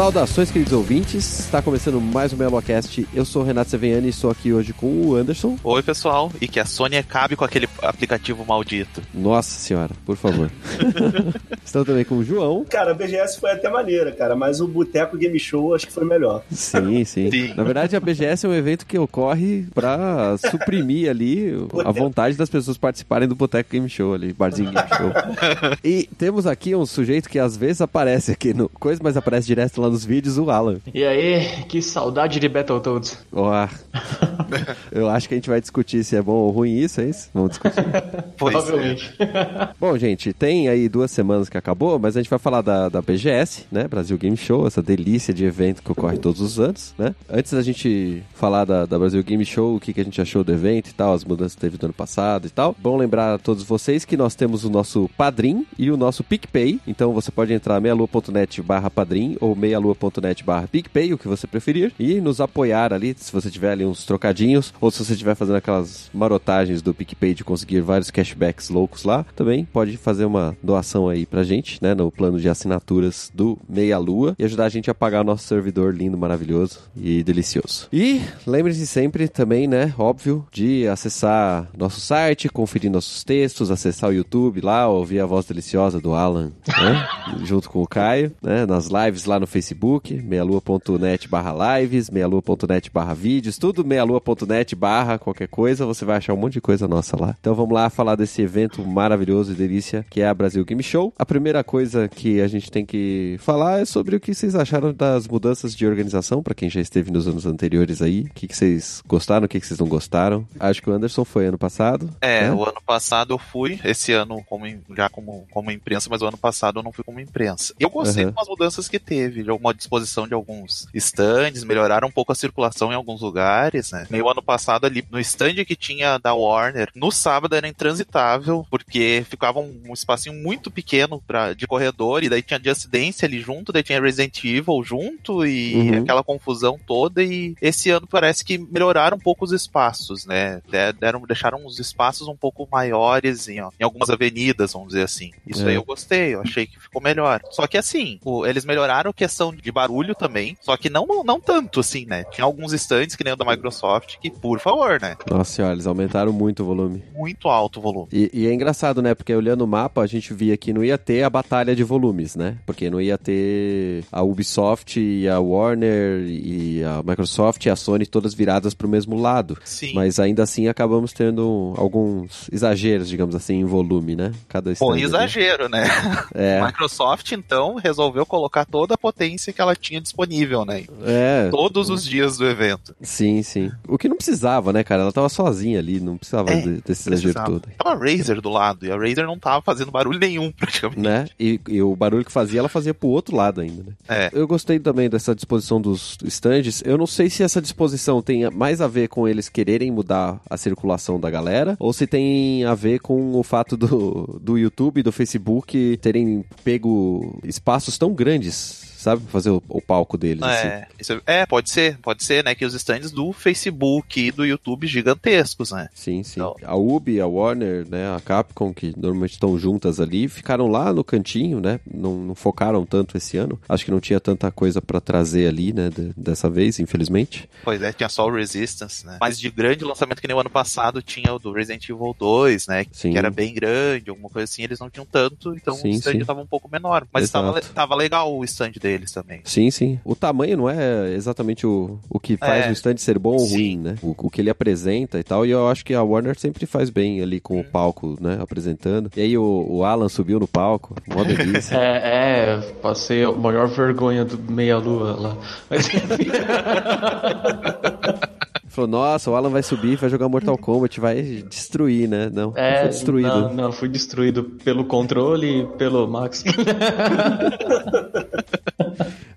Saudações, queridos ouvintes. Está começando mais um Melocast. Eu sou o Renato Seveniani e estou aqui hoje com o Anderson. Oi, pessoal. E que a Sony acabe com aquele aplicativo maldito. Nossa senhora, por favor. Estamos também com o João. Cara, a BGS foi até maneira, cara, mas o Boteco Game Show acho que foi melhor. Sim, sim, Sim. Na verdade, a BGS é um evento que ocorre para suprimir ali a vontade das pessoas participarem do Boteco Game Show ali, Barzinho Game Show. e temos aqui um sujeito que às vezes aparece aqui no coisa, mas aparece direto lá nos vídeos, o Alan. E aí, que saudade de Battletoads. Ó, eu acho que a gente vai discutir se é bom ou ruim isso, é isso? Vamos discutir. Pois é. Provavelmente. Bom, gente, tem aí duas semanas que acabou, mas a gente vai falar da, da BGS, né? Brasil Game Show, essa delícia de evento que ocorre todos os anos, né? Antes da gente falar da, da Brasil Game Show, o que, que a gente achou do evento e tal, as mudanças que teve do ano passado e tal. Bom lembrar a todos vocês que nós temos o nosso Padrim e o nosso PicPay. Então você pode entrar meialua.net barra Padrim ou meialua.net barra PicPay, o que você preferir, e nos apoiar ali, se você tiver ali uns trocadinhos, ou se você estiver fazendo aquelas marotagens do PicPay de conseguir vários cashbacks loucos lá, também pode fazer uma doação aí pra gente, né, no plano de assinaturas do Meia Lua e ajudar a gente a pagar o nosso servidor lindo, maravilhoso e delicioso. E lembre-se sempre também, né, óbvio, de acessar nosso site, conferir nossos textos, acessar o YouTube lá, ouvir a voz deliciosa do Alan, né, junto com o Caio, né, nas lives lá no Facebook, meialua.net barra lives, meialua.net barra vídeos, tudo meialua.net barra qualquer coisa, você vai achar um monte de coisa nossa lá. Então vamos lá falar desse evento maravilhoso e delícia que é a Brasil Game Show. A primeira coisa que a gente tem que falar é sobre o que vocês acharam das mudanças de organização, para quem já esteve nos anos anteriores aí, o que, que vocês gostaram, o que, que vocês não gostaram. Acho que o Anderson foi ano passado. É, né? o ano passado eu fui, esse ano como, já como, como imprensa, mas o ano passado eu não fui como imprensa. Eu gostei Aham. de umas mudanças que teve, de alguma disposição de alguns stands, melhoraram um pouco a circulação em alguns lugares, né? Nem o ano passado ali, no stand que tinha da Warner, no sábado era intransitável, porque ficava um, um espacinho muito pequeno pra, de corredor, e daí tinha Just Dance ali junto, daí tinha Resident Evil junto, e Uhum. aquela confusão toda, e esse ano parece que melhoraram um pouco os espaços, né? De- Deram, deixaram os espaços um pouco maiores em, ó, em algumas avenidas, vamos dizer assim. Isso É. aí eu gostei, eu achei que ficou melhor. Só que assim, o- eles melhoraram a questão de barulho também, só que não, não tanto assim, né? Tinha alguns stands, que nem o da Microsoft, que, por favor, né? Nossa senhora, eles aumentaram muito o volume. Muito alto o volume. E, e é engraçado, né? Porque olhando o mapa, a gente via que não ia ter a batalha de volumes, né? Porque não ia ter a Ubisoft e a Warner e a Microsoft e a Sony todas viradas pro mesmo lado. Sim. Mas ainda assim acabamos tendo alguns exageros, digamos assim, em volume, né? Cada Pô, stand ali. exagero, né? É, Microsoft, então, resolveu colocar toda a potência que ela tinha disponível, né? é. Todos os dias do evento. Sim, sim. O que não precisava, né, cara? Ela tava sozinha ali, não precisava É, de- Precisava. todo. Tava a Razer do lado, e a Razer não tava fazendo barulho nenhum, praticamente. né? E, e o barulho que fazia, ela fazia pro outro lado ainda, né? É. Eu gostei também dessa disposição dos stands. Eu não sei se essa disposição tem mais a ver com eles quererem mudar a circulação da galera, ou se tem a ver com o fato do, do YouTube e do Facebook terem pego espaços tão grandes, sabe? Fazer o, o palco deles. assim. É, isso é, pode ser, pode ser, né? Que os stands do Facebook e do YouTube gigantescos, né? Sim, sim. Então- A Ubi, a Warner, né, a Capcom, que normalmente estão juntas ali, ficaram lá no cantinho, né? Não, não focaram tanto esse ano. Acho que não tinha tanta coisa pra trazer ali, né, de- dessa vez, infelizmente. Pois é, tinha só o Resistance, né? Mas de grande lançamento que nem o ano passado tinha o do Resident Evil 2, né? Sim. Que era bem grande, alguma coisa assim, eles não tinham tanto, então Sim, o stand sim. tava um pouco menor. Mas Exato. tava, tava legal o stand deles também. Sim, sim. O tamanho não é exatamente o, o que faz É. o stand ser bom ou Sim. ruim, né? O, o que ele apresenta e tal. E eu acho que a Warner sempre faz bem ali com o Uhum. palco, né? Apresentando. E aí o, o Alan subiu no palco. Mó delícia. É, é, passei a maior vergonha do meia-lua lá. Mas enfim. falou, nossa, o Alan vai subir, vai jogar Mortal Kombat, vai destruir, né? Não, É, foi destruído. Não, não, fui destruído pelo controle e pelo Max.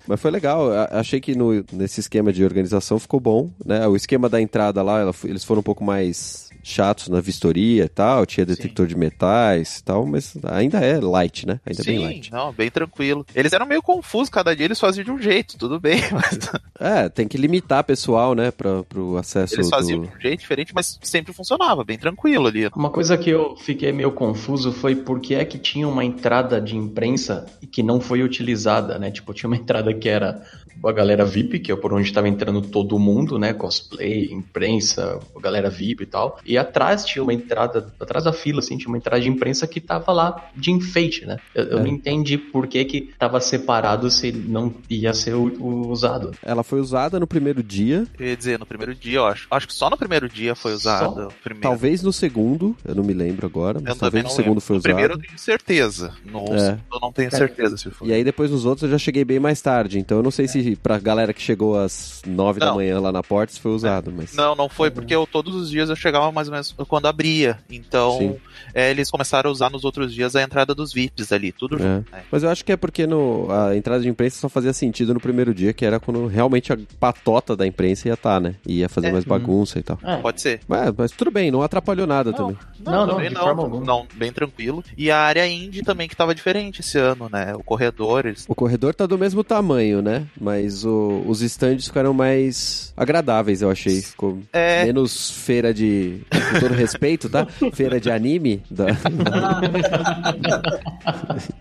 Mas foi legal, achei que no, nesse esquema de organização ficou bom, né? O esquema da entrada lá, ela eles foram um pouco mais chatos na vistoria e tal, tinha detector de metais e tal, mas ainda é light, né? Ainda é bem Sim, light. não, bem tranquilo. Eles eram meio confusos, cada dia eles faziam de um jeito, tudo bem, mas É, tem que limitar pessoal, né, pra, pro acesso eles faziam do... de um jeito diferente, mas sempre funcionava, bem tranquilo ali. Uma coisa que eu fiquei meio confuso foi por que é que tinha uma entrada de imprensa que não foi utilizada, né? Tipo, tinha uma entrada que era a galera VIP, que é por onde estava entrando todo mundo, né? Cosplay, imprensa, a galera VIP e tal. E atrás tinha uma entrada, atrás da fila, assim, tinha uma entrada de imprensa que tava lá de enfeite, né? Eu, eu É. não entendi por que que tava separado se não ia ser u- u- usado. Ela foi usada no primeiro dia, Eu ia dizer, no primeiro dia, eu acho. Acho que só no primeiro dia foi usado. o Primeiro. talvez no segundo, eu não me lembro agora, mas Eu talvez no segundo lembro. foi No usado. primeiro eu tenho certeza. No É. eu não tenho certeza se foi. E aí depois nos outros eu já cheguei bem mais tarde, então eu não sei se pra galera que chegou às nove da Não. manhã lá na porta se foi usado, mas... Não, não foi porque eu, todos os dias eu chegava mais ou menos quando abria. Então, é, eles começaram a usar nos outros dias a entrada dos VIPs ali, tudo É. junto. né? Mas eu acho que é porque no, a entrada de imprensa só fazia sentido no primeiro dia, que era quando realmente a patota da imprensa ia estar, né? Ia fazer É. mais bagunça e tal. É, Pode ser. Mas, mas tudo bem, não atrapalhou nada também. Não, não, também forma alguma. Não, bem tranquilo. E a área indie também que tava diferente esse ano, né? O corredor, eles... O corredor tá do mesmo tamanho, né? Mas o- os stands ficaram mais agradáveis, eu achei. Ficou É. menos feira de. Com todo respeito, tá? Feira de anime. da-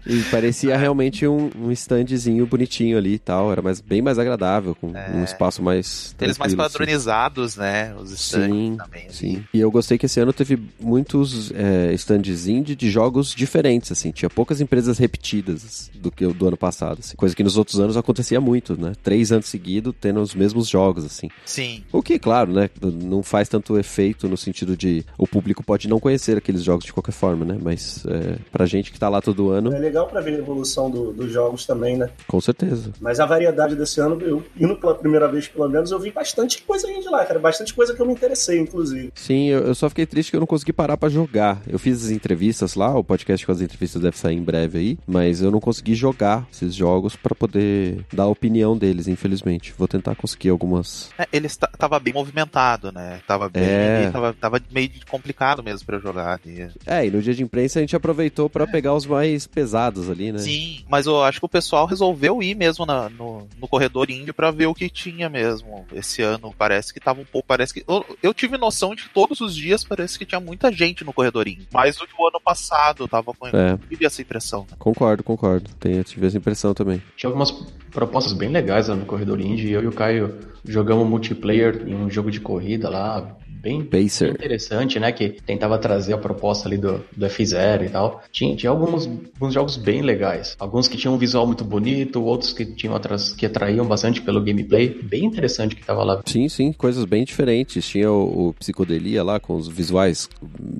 e parecia realmente um, um standzinho bonitinho ali e tal. Era mais, bem mais agradável, com um espaço mais. É. Eles mais assim. padronizados, né? Os stands Sim, também. ali. sim. E eu gostei que esse ano teve muitos é, stands indie de jogos diferentes, assim. Tinha poucas empresas repetidas do que o do ano passado, assim. Coisa que nos outros anos acontecia muito, né? Três anos seguidos tendo os mesmos jogos, assim. Sim. O que, claro, né? Não faz tanto efeito no sentido de o público pode não conhecer aqueles jogos de qualquer forma, né? Mas é, pra gente que tá lá todo ano, É legal pra ver a evolução do- dos jogos também, né? com certeza. Mas a variedade desse ano, eu indo pela primeira vez, pelo menos, eu vi bastante coisa de lá, cara. Bastante coisa que eu me interessei, inclusive. Sim, eu, eu só fiquei triste que eu não consegui parar pra jogar. Eu fiz as entrevistas lá, o podcast com as entrevistas deve sair em breve aí, mas eu não consegui jogar esses jogos pra poder dar a deles, infelizmente. Vou tentar conseguir algumas. É, ele esta- tava bem movimentado, né? Tava bem. É. Tava, tava meio complicado mesmo pra eu jogar ali. É, e no dia de imprensa a gente aproveitou pra pegar os mais pesados ali, né? Sim, mas eu acho que o pessoal resolveu ir mesmo na- no, no corredor índio pra ver o que tinha mesmo. Esse ano parece que tava um pouco. Parece que. Eu, eu tive noção de que todos os dias parece que tinha muita gente no corredor índio. Mais do que o ano passado. Tava com É. eu tive essa impressão. né? Concordo, concordo. Tenho, tive essa impressão também. Tinha algumas propostas bem legais lá no Corredor Indie. Eu e o Caio jogamos multiplayer em um jogo de corrida lá, bem, bem Pacer. interessante, né? Que tentava trazer a proposta ali do, do F0 e tal. Tinha, tinha alguns, alguns jogos bem legais. Alguns que tinham um visual muito bonito, outros que tinham atras, que atraíam bastante pelo gameplay. Bem interessante que tava lá. Sim, sim, coisas bem diferentes. Tinha o, o Psicodelia lá, com os visuais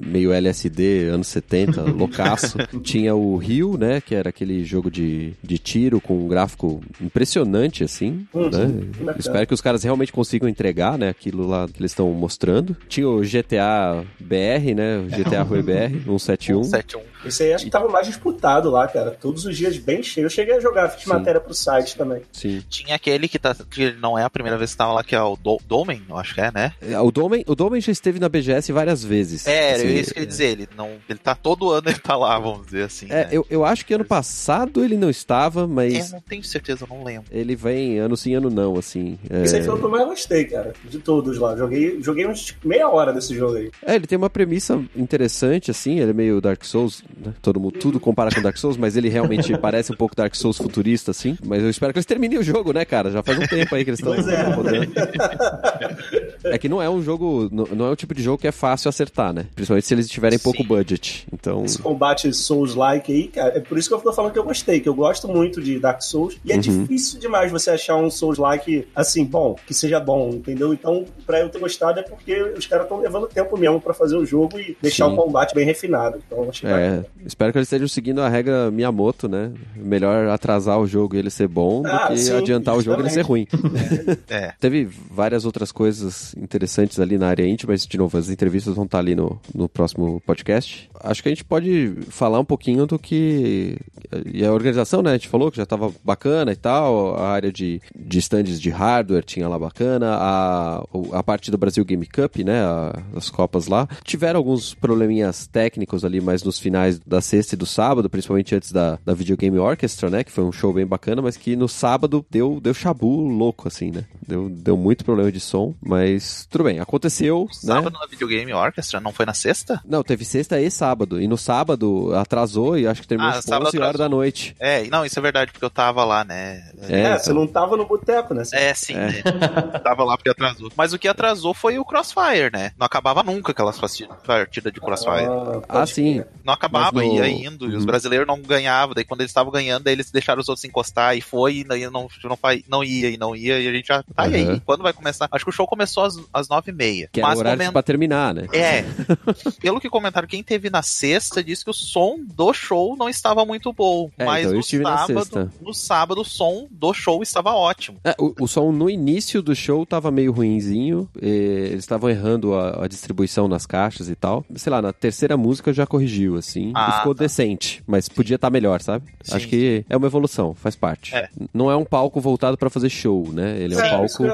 meio LSD, anos 70, loucaço. Tinha o Rio, né, que era aquele jogo de, de tiro com um gráfico impressionante, assim, Uhum, né? Espero que os caras realmente consigam entregar, né, aquilo lá que eles estão mostrando. Tinha o GTA BR, né, o GTA Rui BR, 171. 7-1. Esse aí acho que tava mais disputado lá, cara. Todos os dias bem cheio. Eu cheguei a jogar, fiz Sim. matéria pro site também. Sim. Tinha aquele que, tá, que não é a primeira vez que tava lá, que é o Do Domen, eu acho que é, né? É, O Domen, o Domen já esteve na BGS várias vezes. É, Assim, é isso que eu ia dizer. Ele, não, ele tá todo ano, ele tá lá, vamos dizer assim. É, né? eu, eu acho que ano passado ele não estava, É, mas não tenho certeza, eu não lembro. ele vem ano sim, ano não, assim. É, Esse aí foi o que eu mais gostei, cara. De todos lá. Joguei, joguei uns meia hora desse jogo aí. É, ele tem uma premissa interessante, assim, ele é meio Dark Souls, né? Todo mundo, tudo compara com Dark Souls, mas ele realmente parece um pouco Dark Souls futurista, assim. Mas eu espero que eles terminem o jogo, né, cara? Já faz um tempo aí que eles estão é. rodando. É que não é um jogo, não é um tipo de jogo que é fácil acertar, né? Principalmente se eles tiverem pouco Sim. budget. Então, Esse combate Souls-like aí, cara. É por isso que eu tô falando que eu gostei, que eu gosto muito de Dark Souls. E é Uhum. difícil demais demais você achar um Souls-like, assim, bom, que seja bom, entendeu? Então, pra eu ter gostado é porque os caras estão levando tempo mesmo pra fazer o jogo e deixar Sim. o combate bem refinado. Então, achei bacana. É, espero que eles estejam seguindo a regra Miyamoto, né? Melhor atrasar o jogo e ele ser bom do Ah, que sim, adiantar o jogo e ele ser ruim. É. Teve várias outras coisas interessantes ali na área íntima, mas, de novo, as entrevistas vão estar ali no, no próximo podcast. Acho que a gente pode falar um pouquinho do que. E a organização, né? A gente falou que já estava bacana e tal. A área de, de stands de hardware tinha lá bacana. A, a parte do Brasil Game Cup, né? a- as Copas lá. Tiveram alguns probleminhas técnicos ali, mas nos finais da sexta e do sábado, principalmente antes da, da Video Game Orchestra, né? Que foi um show bem bacana, mas que no sábado deu, deu chabu louco, assim, né? Deu, deu muito problema de som, mas tudo bem, aconteceu, né? Sábado na Videogame Orchestra, não foi na sexta? Não, teve sexta e sábado. E no sábado atrasou e acho que terminou Ah, sábado 11 horas da noite. É, não, isso é verdade, porque eu tava lá, né? É, É, você não tava no boteco, né? É, sim, né? Tava lá porque atrasou. Mas o que atrasou foi o Crossfire, né? Não acabava nunca aquelas partidas de Crossfire. Ah, pode sim. Não acabava, no- ia indo. E os Uhum. brasileiros não ganhavam. Daí quando eles estavam ganhando, daí eles deixaram os outros encostar e foi, e daí não, não, fa- não ia e não ia. E a gente já. Tá e Uhum. aí? Quando vai começar? Acho que o show começou às, às nove e meia. Que era Mas o horário coment- pra terminar, né? É. Pelo que comentaram, quem teve na sexta disse que o som do show não estava muito bom. É, mas então no estive na sábado, sexta. no sábado, o som do show estava ótimo. É, o, o som no início do show tava meio ruinzinho. e eles estavam errando a, a distribuição nas caixas e tal. Sei lá, na terceira música já corrigiu, assim. e Ah, ficou tá. decente. Mas podia estar melhor, sabe? Sim, Acho que é uma evolução, faz parte. É. Não é um palco voltado pra fazer show, né? Ele é um É, palco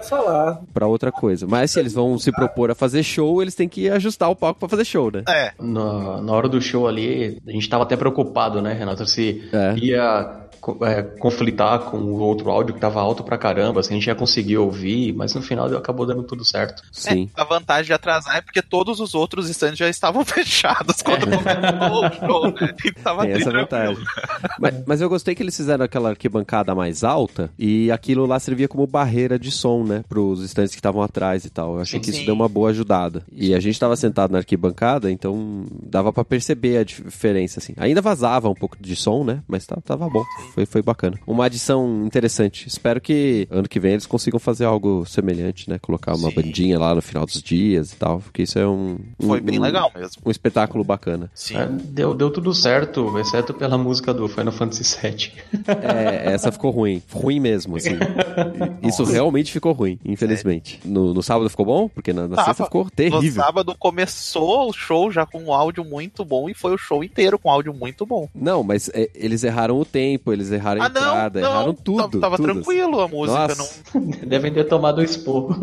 pra outra coisa. Mas se eles vão se propor a fazer show, eles têm que ajustar o palco pra fazer show, né? É. Na, na hora do show ali, a gente tava até preocupado, né, Renato? Se É. ia é, conflitar com o outro áudio que tava alto pra caramba, se a gente ia conseguir ouvir, mas no final acabou dando tudo certo. Sim. A vantagem de atrasar é porque todos os outros stands já estavam fechados quando começou o show, né? E tava Tem essa vantagem. mas, mas eu gostei que eles fizeram aquela arquibancada mais alta e aquilo lá servia como barreira de som, né? Pros estantes que estavam atrás e tal. Eu achei Sim, que isso sim. deu uma boa ajudada. E a gente tava sentado na arquibancada, então dava pra perceber a diferença, assim. Ainda vazava um pouco de som, né? Mas tava, tava bom. Foi, foi bacana. Uma adição interessante. Espero que ano que vem eles consigam fazer algo semelhante, né? Colocar uma Sim. bandinha lá no final dos dias e tal. Porque isso é um. Foi um- bem um- legal mesmo. Um espetáculo bacana. Sim. É, deu, deu tudo certo, exceto pela música do Final Fantasy VII. É, essa ficou ruim. Ruim mesmo, assim. Isso realmente ficou ruim, infelizmente. No, no sábado ficou bom? Porque na, na Tava. sexta ficou No terrível. sábado começou o show já com um áudio muito bom e foi o show inteiro com áudio muito bom. Não, mas é, eles erraram o tempo, eles erraram a ah, não, entrada, não, erraram tudo. Tava tudo. tranquilo a música. Nossa. Não, Devem ter tomado o esporro.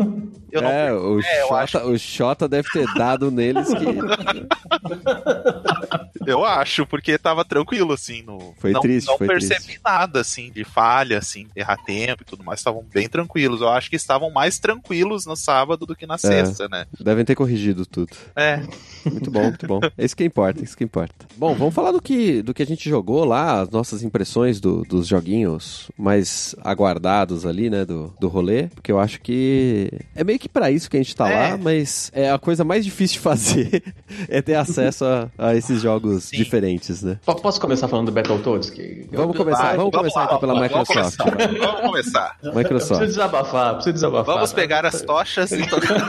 eu não é, o, É, Xota, acho o Xota deve ter dado neles que. Eu acho, porque tava tranquilo, assim, no. Foi não, triste, Não foi percebi triste. nada, assim, de falha, assim, errar tempo e tudo mais. Estavam bem tranquilos. Eu acho que estavam mais tranquilos no sábado do que na sexta, né? Devem ter corrigido tudo. É. Muito bom, muito bom. É isso que importa, é isso que importa. Bom, vamos falar do que, do que a gente jogou lá, as nossas impressões do- dos joguinhos mais aguardados ali, né, do, do rolê, porque eu acho que é meio que pra isso que a gente tá É. lá, mas é a coisa mais difícil de fazer é ter acesso a, a esses jogos Sim. diferentes, né? Po- Posso começar falando do Battletoads? Que Vamos começar, Vai, vamos começar lá, então pela vamos Microsoft. começar. Vamos começar. Preciso Microsoft. desabafar, preciso desabafar. Vamos pegar as tochas e tocar.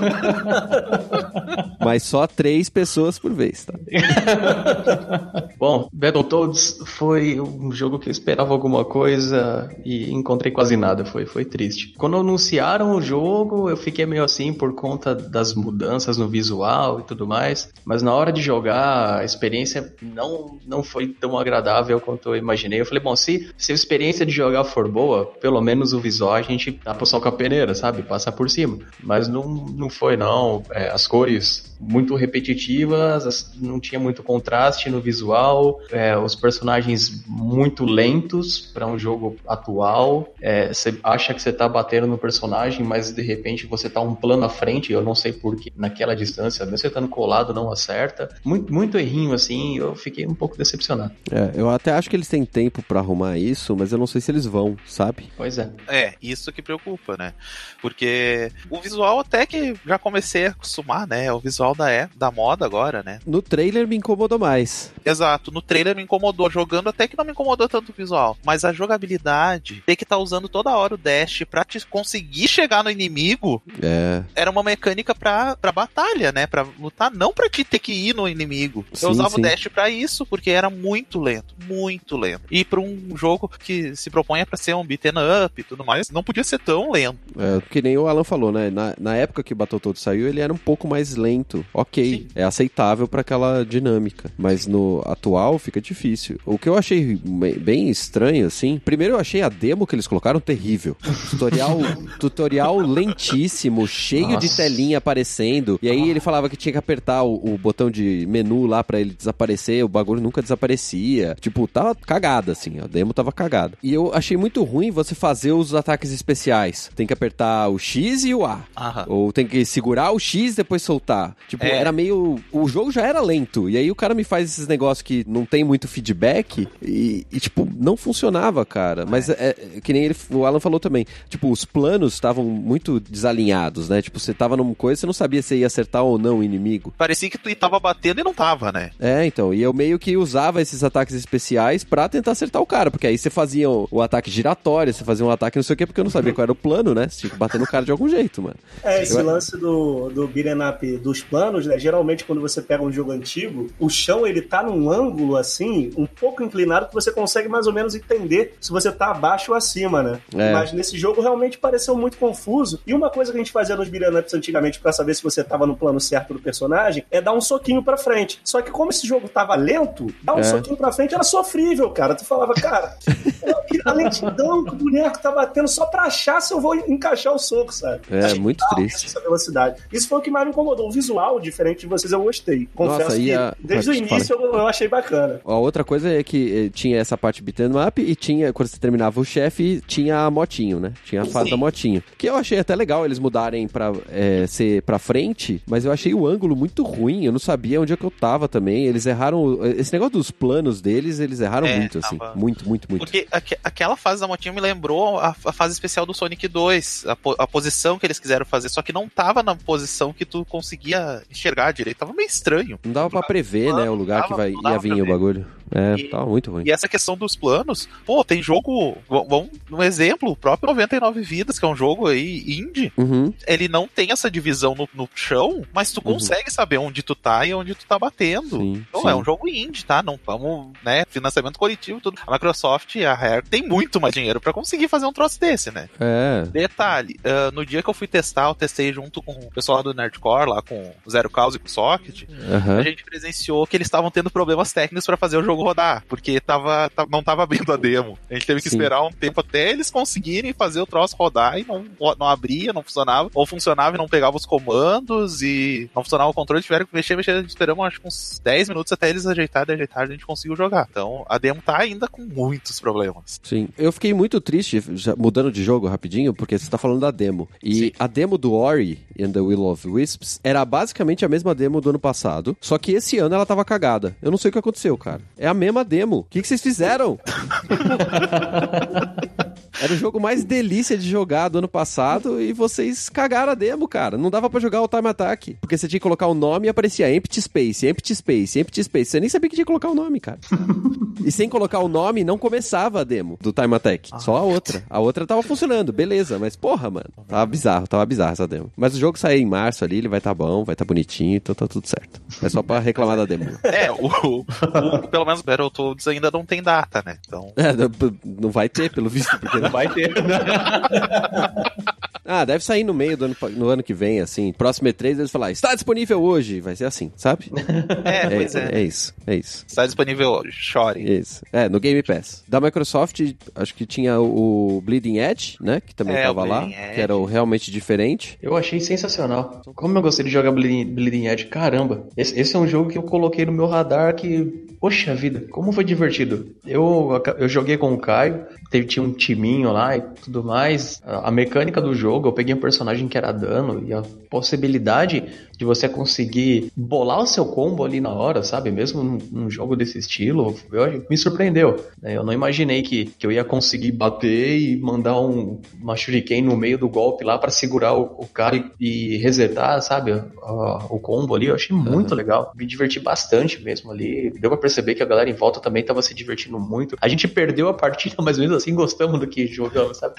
Mas só três pessoas por vez, tá? Bom, Battletoads foi um jogo que eu esperava alguma coisa e encontrei quase nada, foi, foi triste. Quando anunciaram o jogo, eu fiquei meio assim por conta das mudanças no visual e tudo mais, mas na hora de jogar, a experiência não, não foi tão agradável quanto eu imaginei. Eu falei, bom, se, se a experiência de jogar for boa, pelo menos o visual a gente dá pro sol com a peneira, sabe? Passa por cima. Mas não, não foi, não. É, as cores muito repetitivas, as- não tinha muito contraste no visual, é, os personagens muito lentos para um jogo atual. É, Você acha que você tá batendo no personagem, mas de repente você tá um plano à frente, eu não sei porquê, naquela distância, mesmo você estando colado, não acerta. Muito, muito errinho assim, eu fiquei um pouco decepcionado. É, eu até acho que eles têm tempo pra arrumar isso, mas eu não sei se eles vão, sabe? Pois é. É, isso que preocupa, né? Porque o visual até que já comecei a acostumar, né? É o visual da, é, da moda agora, né? No trailer me incomodou mais. Exato, no trailer me incomodou. Jogando até que não me incomodou tanto o visual. Mas a jogabilidade, ter que estar tá usando toda hora o dash pra te conseguir chegar no inimigo, é. era uma mecânica pra, pra batalha, né? Pra lutar, não pra te ter que ir no inimigo. Sim, Eu usava sim. o dash pra isso, porque era muito lento, muito lento. E pra um jogo que se propõe pra ser um beaten up e tudo mais, não podia ser tão lento. É, que nem o Alan falou, né? Na, na época que Battletoads saiu, ele era um pouco mais lento. Ok, Sim. é aceitável pra aquela dinâmica. Mas no atual fica difícil. O que eu achei bem estranho, assim. Primeiro eu achei a demo que eles colocaram terrível. Tutorial, tutorial lentíssimo, cheio de Nossa. telinha aparecendo. E aí ele falava que tinha que apertar o, o botão de menu lá pra ele desaparecer. O bagulho nunca desaparecia. Tipo, tava cagada, assim. A demo tava cagada. E eu achei muito ruim você fazer os ataques especiais. Tem que apertar o X e o A. Aham. Ou tem que segurar o X e depois soltar. Tipo, É. era meio. O jogo já era lento. E aí o cara me faz esses negócios que não tem muito feedback e, e, tipo, não funcionava, cara. Mas é, é que nem ele, o Alan falou também. Tipo, os planos estavam muito desalinhados, né? Tipo, você tava numa coisa, você não sabia se ia acertar ou não o inimigo. Parecia que tu tava batendo e não tava, né? É, então. E eu meio que usava esses ataques especiais pra tentar acertar o cara. Porque aí você fazia o, o ataque giratório, você fazia um ataque não sei o quê, porque eu não sabia qual era o plano, né? Você tinha que bater no cara de algum jeito, mano. É, esse Eu- lance do, do beat'em up dos planos, né? Geralmente quando você pega um jogo antigo, o chão ele tá num ângulo assim, um pouco inclinado, que você consegue mais ou menos entender se você tá abaixo ou acima, né? É. Mas nesse jogo realmente pareceu muito confuso. E uma coisa que a gente fazia nos beat'em antigamente pra saber se você tava no plano certo do personagem é dar um soquinho pra frente. Só que como esse jogo tava lento, dar um É. soquinho pra frente era sofrível, cara. Tu falava, cara, a lentidão que o boneco tá batendo só pra achar se eu vou encaixar o soco, sabe? É, muito triste. Essa velocidade. Isso foi o que mais me incomodou. O visual, diferente de vocês, eu gostei. Confesso Nossa, que a- desde o início eu, eu achei bacana. A outra coisa é que eh, tinha essa parte beat'em up e tinha, quando você terminava o chefe, tinha a motinho, né? Tinha a fase Sim. da motinho. Que eu achei até legal eles mudarem pra eh, ser pra frente, mas eu achei o ângulo muito ruim. Eu não sabia onde é que eu tava também. Eles erraram. o- Esse negócio dos planos deles, eles erraram É, muito, assim. tava- Muito, muito, muito. Porque aque- aquela fase da motinha me lembrou a, a fase especial do Sonic 2, a, po- a posição que eles quiseram fazer, só que não tava na posição que tu conseguia enxergar direito, tava meio estranho. Não dava pra prever, né? O lugar que dava- vai, não dava ia vir o bagulho. É, E- tava muito ruim. E essa questão dos planos, pô, tem jogo, vamos, um exemplo, o próprio 99 Vidas, que é um jogo aí indie, Uhum. ele não tem essa divisão no, no chão, mas tu Uhum. consegue saber onde tu tá e onde tu tá batendo. Sim, Então, sim. é um jogo indie, tá? Não vamos, né? Financiamento coletivo, tudo. A Microsoft e a Rare tem muito mais dinheiro pra conseguir fazer um troço desse, né? É. Detalhe, ah, no dia que eu fui testar, eu testei junto com o pessoal do Nerdcore, lá com o Zero Cause e com o Socket. Aham. A gente presenciou que eles estavam tendo problemas técnicos pra fazer o jogo rodar, porque tava, ta- não tava abrindo a demo. A gente teve que Sim. esperar um tempo até eles conseguirem fazer o troço rodar e não, não abria, não funcionava. Ou funcionava e não pegava os comandos e não funcionava o controle, tiveram que mexer, mexer. Esperamos acho que uns 10 minutos até eles ajeitarem, ajeitarem, a gente conseguiu jogar. Então a demo tá ainda com muitos problemas. Sim. Eu fiquei muito triste, já mudando de jogo rapidinho, porque você tá falando da demo. E Sim. a demo do Ori and the Will of Wisps era basicamente a mesma demo do ano passado, só que esse ano ela tava cagada. Eu não sei o que aconteceu, cara. É a mesma demo. O que, que vocês fizeram? Era o jogo mais delícia de jogar do ano passado e vocês cagaram a demo, cara. Não dava pra jogar o Time Attack. Porque você tinha que colocar o nome e aparecia Empty Space, Empty Space, Empty Space. Você nem sabia que tinha que colocar o nome, cara. e sem colocar o nome, não começava a demo do Time Attack. Só a outra. A outra tava funcionando, beleza. Mas porra, mano. Tava bizarro, tava bizarro essa demo. Mas o jogo sair em março ali, ele vai tá bom, vai tá bonitinho, então tá tudo certo. É só pra reclamar da demo. É, o, o- o- pelo menos o Battletoads ainda não tem data, né? Então. É, não- não vai ter, pelo visto, porque Vai ter. Ah, deve sair no meio do ano, no ano que vem, assim. Próximo E3 eles falar, está disponível hoje. Vai ser assim, sabe? É, pois é. é isso, é isso. Está disponível, chore. Isso. É, no Game Pass. Da Microsoft, acho que tinha o Bleeding Edge, né? Que também É, tava lá. Edge. Que era o realmente diferente. Eu achei sensacional. Como eu gostei de jogar Bleeding, Bleeding Edge, caramba. Esse, esse é um jogo que eu coloquei no meu radar que, poxa vida, como foi divertido. Eu, eu joguei com o Caio, teve, tinha um timinho lá e tudo mais. A, a mecânica do jogo jogo, eu peguei um personagem que era dano e a possibilidade de você conseguir bolar o seu combo ali na hora, sabe? Mesmo num, num jogo desse estilo, eu, me surpreendeu. Né? Eu não imaginei que, que eu ia conseguir bater e mandar um, uma shuriken no meio do golpe lá para segurar o, o, cara e, e resetar, sabe? O, o combo ali. Eu achei muito uhum. legal. Me diverti bastante mesmo ali. Deu pra perceber que a galera em volta também tava se divertindo muito. A gente perdeu a partida, mas mesmo assim gostamos do que jogamos, sabe?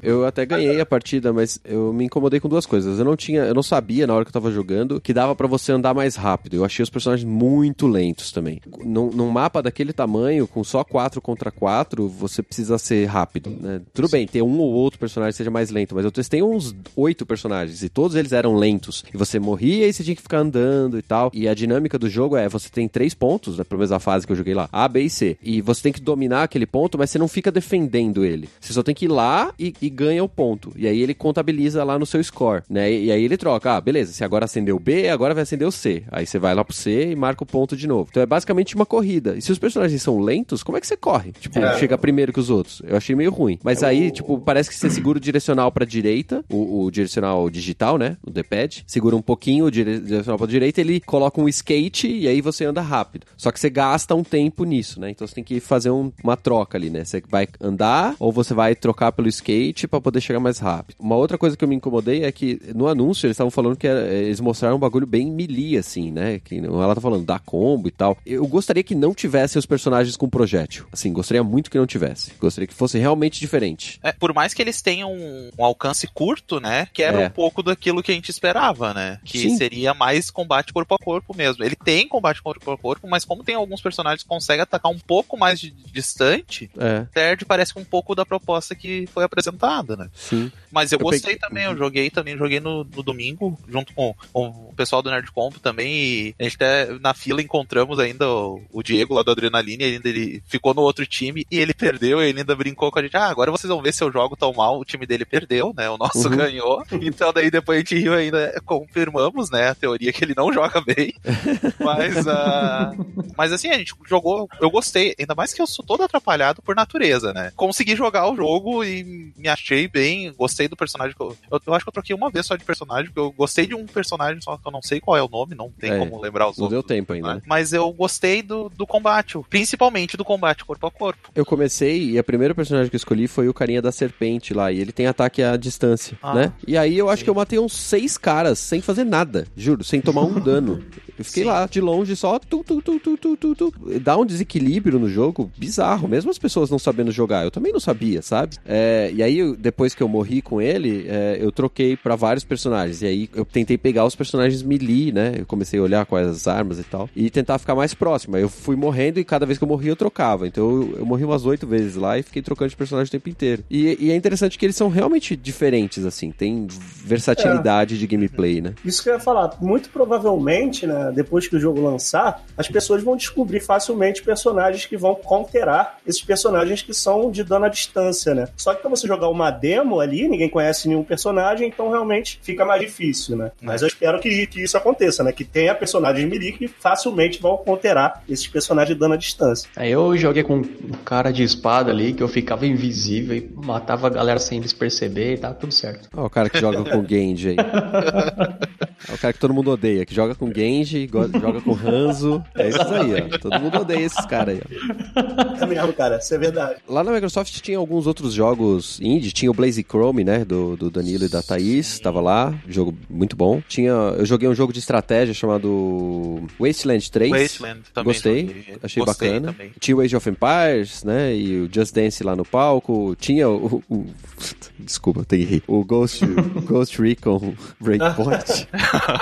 eu até ganhei a partida, mas eu me incomodei com duas coisas. Eu não tinha, eu não sabia na hora que eu tava jogando que dava para você andar mais rápido. Eu achei os personagens muito lentos também. Num, num, mapa daquele tamanho, com só 4 contra 4, você precisa ser rápido, né? Tudo bem, ter um ou outro personagem seja mais lento, mas eu testei uns oito personagens e todos eles eram lentos. E você morria e você tinha que ficar andando e tal. E a dinâmica do jogo é, você tem três pontos, né? Pelo menos a fase que eu joguei lá, A, B e C. E você tem que dominar aquele ponto, mas você não fica defendendo ele. Você só tem que ir lá e, e ganha o ponto. E aí ele contabiliza lá no seu score, né? E, e aí ele troca, ah, beleza, se agora acendeu o B, agora vai acender o C. Aí você vai lá pro C e marca o ponto de novo. Então é basicamente uma corrida. E se os personagens são lentos, como é que você corre? Tipo, é. chega primeiro que os outros. Eu achei meio ruim. Mas é aí, tipo, parece que você segura o direcional pra direita, o, o direcional digital, né? O D-pad. Segura um pouquinho o direcional pra direita, ele coloca um skate e aí você anda rápido. Só que você gasta um tempo nisso, né? Então você tem que fazer um, uma troca ali, né? Você vai andar ou você vai trocar pelo skate para poder chegar mais rápido. Uma outra coisa que eu me incomodei é que no anúncio eles estavam falando que era, eles mostraram um bagulho bem melee, assim, né? Que ela tá falando da combo e tal. Eu gostaria que não tivesse os personagens com projétil. Assim, gostaria muito que não tivesse. Gostaria que fosse realmente diferente. É, por mais que eles tenham um, um alcance curto, né? Que era é. um pouco daquilo que a gente esperava, né? Que Sim. seria mais combate corpo a corpo mesmo. Ele tem combate corpo a corpo, mas como tem alguns personagens que conseguem atacar um pouco mais de, distante, é. perde parece um pouco da proposta que foi apresentada, né? Sim. Mas eu, eu gostei peguei... também, eu joguei também, joguei no, no domingo, junto com, com, o pessoal do Nerd Comp também, e a gente até na fila encontramos ainda o, o Diego lá do Adrenaline, ainda ele ficou no outro time e ele perdeu, e ele ainda brincou com a gente, ah, agora vocês vão ver se eu jogo tão mal, o time dele perdeu, né? O nosso uhum. ganhou. Então daí depois a gente riu ainda, confirmamos, né, a teoria que ele não joga bem. mas, uh, mas assim, a gente jogou, eu gostei, ainda mais que eu sou todo atrapalhado por natureza, né? Consegui jogar o jogo e me achei bem, gostei do personagem que eu, eu, eu acho que eu troquei uma vez só de personagem, porque eu gostei de um personagem, só que eu não sei qual é o nome, não tem é, como lembrar os não outros. Não deu tempo ainda. Né? Mas eu gostei do, do combate, principalmente do combate corpo a corpo. Eu comecei e a primeira personagem que eu escolhi foi o carinha da serpente lá, e ele tem ataque à distância, ah, né? E aí eu acho sim. que eu matei uns seis caras sem fazer nada, juro, sem tomar um dano. Eu fiquei Sim. lá, de longe, só tu, tu, tu, tu, tu, tu, tu. Dá um desequilíbrio no jogo bizarro, mesmo as pessoas não sabendo jogar. Eu também não sabia, sabe? É, e aí, depois que eu morri com ele, é, eu troquei para vários personagens. E aí, eu tentei pegar os personagens melee, né? Eu comecei a olhar quais as armas e tal. E tentar ficar mais próximo. Aí eu fui morrendo e cada vez que eu morria, eu trocava. Então, eu, eu morri umas oito vezes lá e fiquei trocando de personagem o tempo inteiro. E, e é interessante que eles são realmente diferentes, assim. Tem versatilidade é. de gameplay, né? Isso que eu ia falar. Muito provavelmente, né? Depois que o jogo lançar, as pessoas vão descobrir facilmente personagens que vão counterar esses personagens que são de dano à distância, né? Só que pra você jogar uma demo ali, ninguém conhece nenhum personagem, então realmente fica mais difícil, né? Mas eu espero que, que isso aconteça, né? Que tenha personagens melee que facilmente vão counterar esses personagens de dano à distância. Aí eu joguei com um cara de espada ali, que eu ficava invisível e matava a galera sem eles perceber e tá tudo certo. Olha o cara que joga com Genji aí. É o cara que todo mundo odeia, que joga com Genji joga com Hanzo. É isso aí, ó. Todo mundo odeia esses caras aí, ó. É mesmo, cara, isso é verdade. Lá na Microsoft tinha alguns outros jogos indie. Tinha o Blaze Chrome, né? Do, do Danilo e da Thaís. Tava lá. Jogo muito bom. Tinha. Eu joguei um jogo de estratégia chamado Wasteland 3. Wasteland também. Gostei. Joguei. Achei Gostei bacana. Também. Tinha o Age of Empires, né? E o Just Dance lá no palco. Tinha o. o desculpa, tem que rir. O Ghost, Ghost Recon Breakpoint.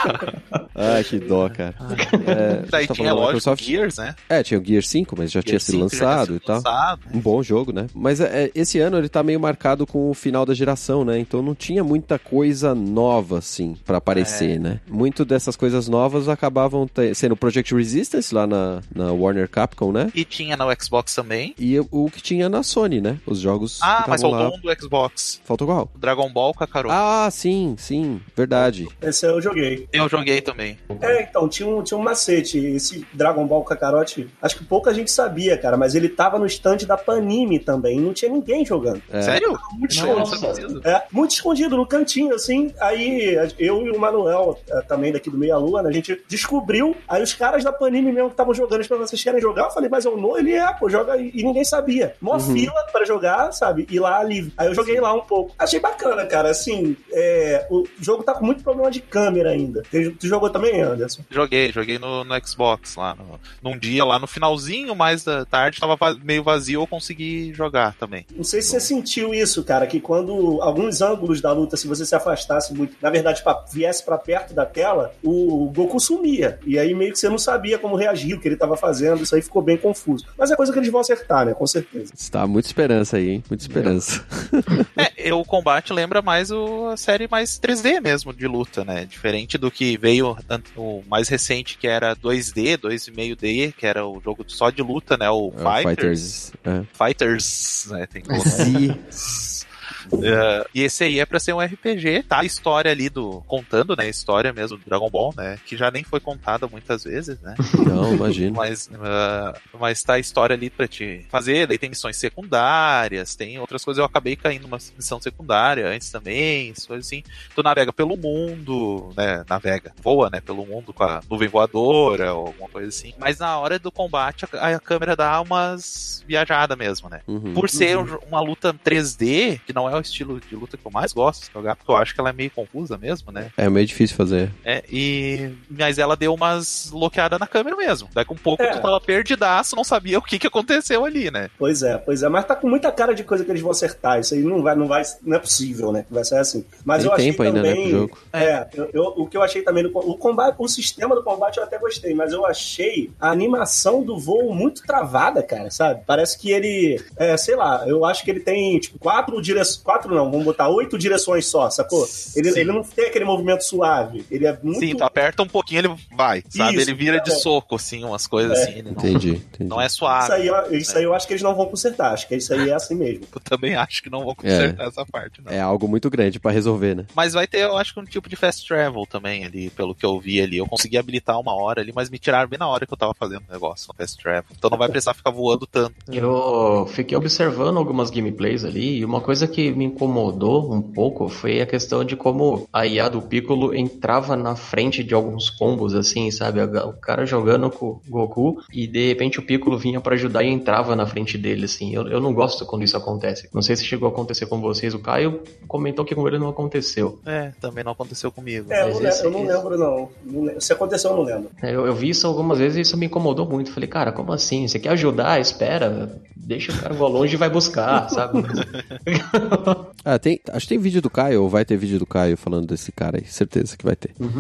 Ai, que dó, cara. É, Daí tá tinha, lógico, Microsoft... Gears, né? É, tinha o Gear 5, mas já Gear tinha sido lançado e tal. Lançado. Um bom jogo, né? Mas é, esse ano ele tá meio marcado com o final da geração, né? Então não tinha muita coisa nova, assim, para aparecer, é. né? Muito dessas coisas novas acabavam sendo Project Resistance lá na, na Warner Capcom, né? E tinha no Xbox também. E o que tinha na Sony, né? Os jogos. Ah, mas faltou lá... um do Xbox. Faltou qual? Dragon Ball Kakarot. Ah, sim, sim. Verdade. Esse eu joguei. Eu joguei também. É, então, tinha um, tinha um macete. Esse Dragon Ball Kakarote, acho que pouca gente sabia, cara, mas ele tava no stand da Panini também. Não tinha ninguém jogando. É. Sério? Muito Nossa. escondido. É, muito escondido, no cantinho, assim. Aí eu e o Manuel, eh, também daqui do Meia Lua, né, a gente descobriu. Aí os caras da Panini mesmo que estavam jogando, eles falaram, vocês querem jogar? Eu falei, mas eu não, ele é, pô, joga. E, ninguém sabia. Mó fila pra jogar, sabe? E lá livre. Aí eu joguei lá um pouco. Achei bacana, cara. Assim, é, o jogo tá com muito problema de câmera ainda. Tu tu jogou também, Anderson? Joguei, joguei no, no Xbox lá. No, num dia lá no finalzinho, mais da tarde, tava va- meio vazio, eu consegui jogar também. Não sei se você sentiu isso, cara, que quando alguns ângulos da luta, se você se afastasse muito, na verdade, pra, viesse pra perto da tela, o Goku sumia. E aí meio que você não sabia como reagir, o que ele tava fazendo, isso aí ficou bem confuso. Mas é coisa que eles vão acertar, né? Com certeza. Está muita esperança aí, hein? Muita esperança. É, e o combate lembra mais o, a série mais 3D mesmo de luta, né? Diferente do que veio o mais recente, que era 2D, 2,5D, que era o jogo só de luta, né? O É, o Fighters. Fighters. É. Fighters, né? Tem que colocar. Z. É, e esse aí é pra ser um RPG, tá? A história ali do. contando, né? A história mesmo do Dragon Ball, né? Que já nem foi contada muitas vezes, né? Não, imagino. Mas, ah, mas tá a história ali pra te fazer. Daí tem missões secundárias, tem outras coisas. Eu acabei caindo numa missão secundária antes também, coisas assim. Tu navega pelo mundo, né? Navega, voa, né? Pelo mundo com a nuvem voadora ou alguma coisa assim. Mas na hora do combate, a, a câmera dá umas viajadas mesmo, né? Uhum. Por ser um- uma luta 3D, que não é o estilo de luta que eu mais gosto de jogar, porque eu acho que ela é meio confusa mesmo, né? É meio difícil fazer. É, e. Mas ela deu umas bloqueadas na câmera mesmo. Daqui um pouco É. tu tava perdidaço, não sabia o que, que aconteceu ali, né? Pois é, pois é. Mas tá com muita cara de coisa que eles vão acertar. Isso aí não vai, não vai, não é possível, né? Que vai ser assim. Mas Tem eu achei tempo ainda, né, também. pro jogo. É, eu, eu- o que eu achei também do o combate, o sistema do combate eu até gostei, mas eu achei a animação do voo muito travada, cara, sabe? Parece que ele, é, sei lá, eu acho que ele tem tipo quatro direções, quatro não, vamos botar oito direções só, sacou? Ele, Sim. ele não tem aquele movimento suave, ele é muito Sim, tu aperta um pouquinho, ele vai, sabe? Isso, ele vira de é. soco, assim, umas coisas É. assim. Ele não, Entendi, entendi. não é isso suave. aí, eu- isso aí eu acho que eles não vão consertar, acho que isso aí é assim mesmo. Eu também acho que não vão consertar essa parte, não. É algo muito grande pra resolver, né? Mas vai ter, eu acho que um tipo de fast travel também ali, pelo que eu vi ali. Eu consegui habilitar uma hora ali, mas me tiraram bem na hora que eu tava fazendo o negócio, no fast travel. Então não vai precisar ficar voando tanto. Eu fiquei observando algumas gameplays ali e uma coisa que me incomodou um pouco foi a questão de como a IA do Piccolo entrava na frente de alguns combos, assim, sabe? O cara jogando com o Goku e de repente o Piccolo vinha pra ajudar e entrava na frente dele, assim. Eu, eu não gosto quando isso acontece. Não sei se chegou a acontecer com vocês. O Caio comentou que com ele não aconteceu. É, também não aconteceu comigo. É, eu não, esse- eu não lembro não. Não Se aconteceu, eu não lembro. Eu, eu vi isso algumas vezes e isso me incomodou muito. Falei, cara, como assim? Você quer ajudar? Espera, deixa o cara voar longe e vai buscar, sabe? Ah, tem, acho que tem vídeo do Caio, ou vai ter vídeo do Caio falando desse cara aí. Certeza que vai ter. Ele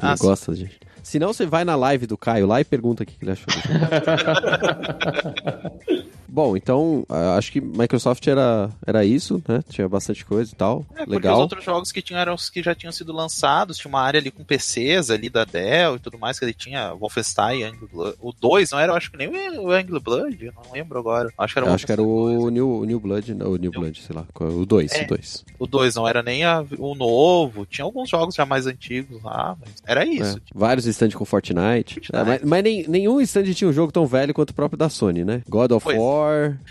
Ah, sim. gosta, gente. Se não, você vai na live do Caio lá e pergunta o que que ele achou. Bom, então, acho que Microsoft era, era isso, né? Tinha bastante coisa e tal. É, porque os outros jogos que tinham eram os que já tinham sido lançados, tinha uma área ali com PCs ali da Dell e tudo mais, que ele tinha Wolfenstein, Angry Blood. O 2 não era, eu acho que nem o Angry Blood, não lembro agora. Acho que era acho que era o New, o New Blood, não, o New Blood, sei lá. O 2, É. o 2. O 2 não era nem a- o novo, tinha alguns jogos já mais antigos lá, mas era isso. É, vários stands com Fortnite. Fortnite. É, mas mas nem, nenhum stand tinha um jogo tão velho quanto o próprio da Sony, né? God of Pois. War.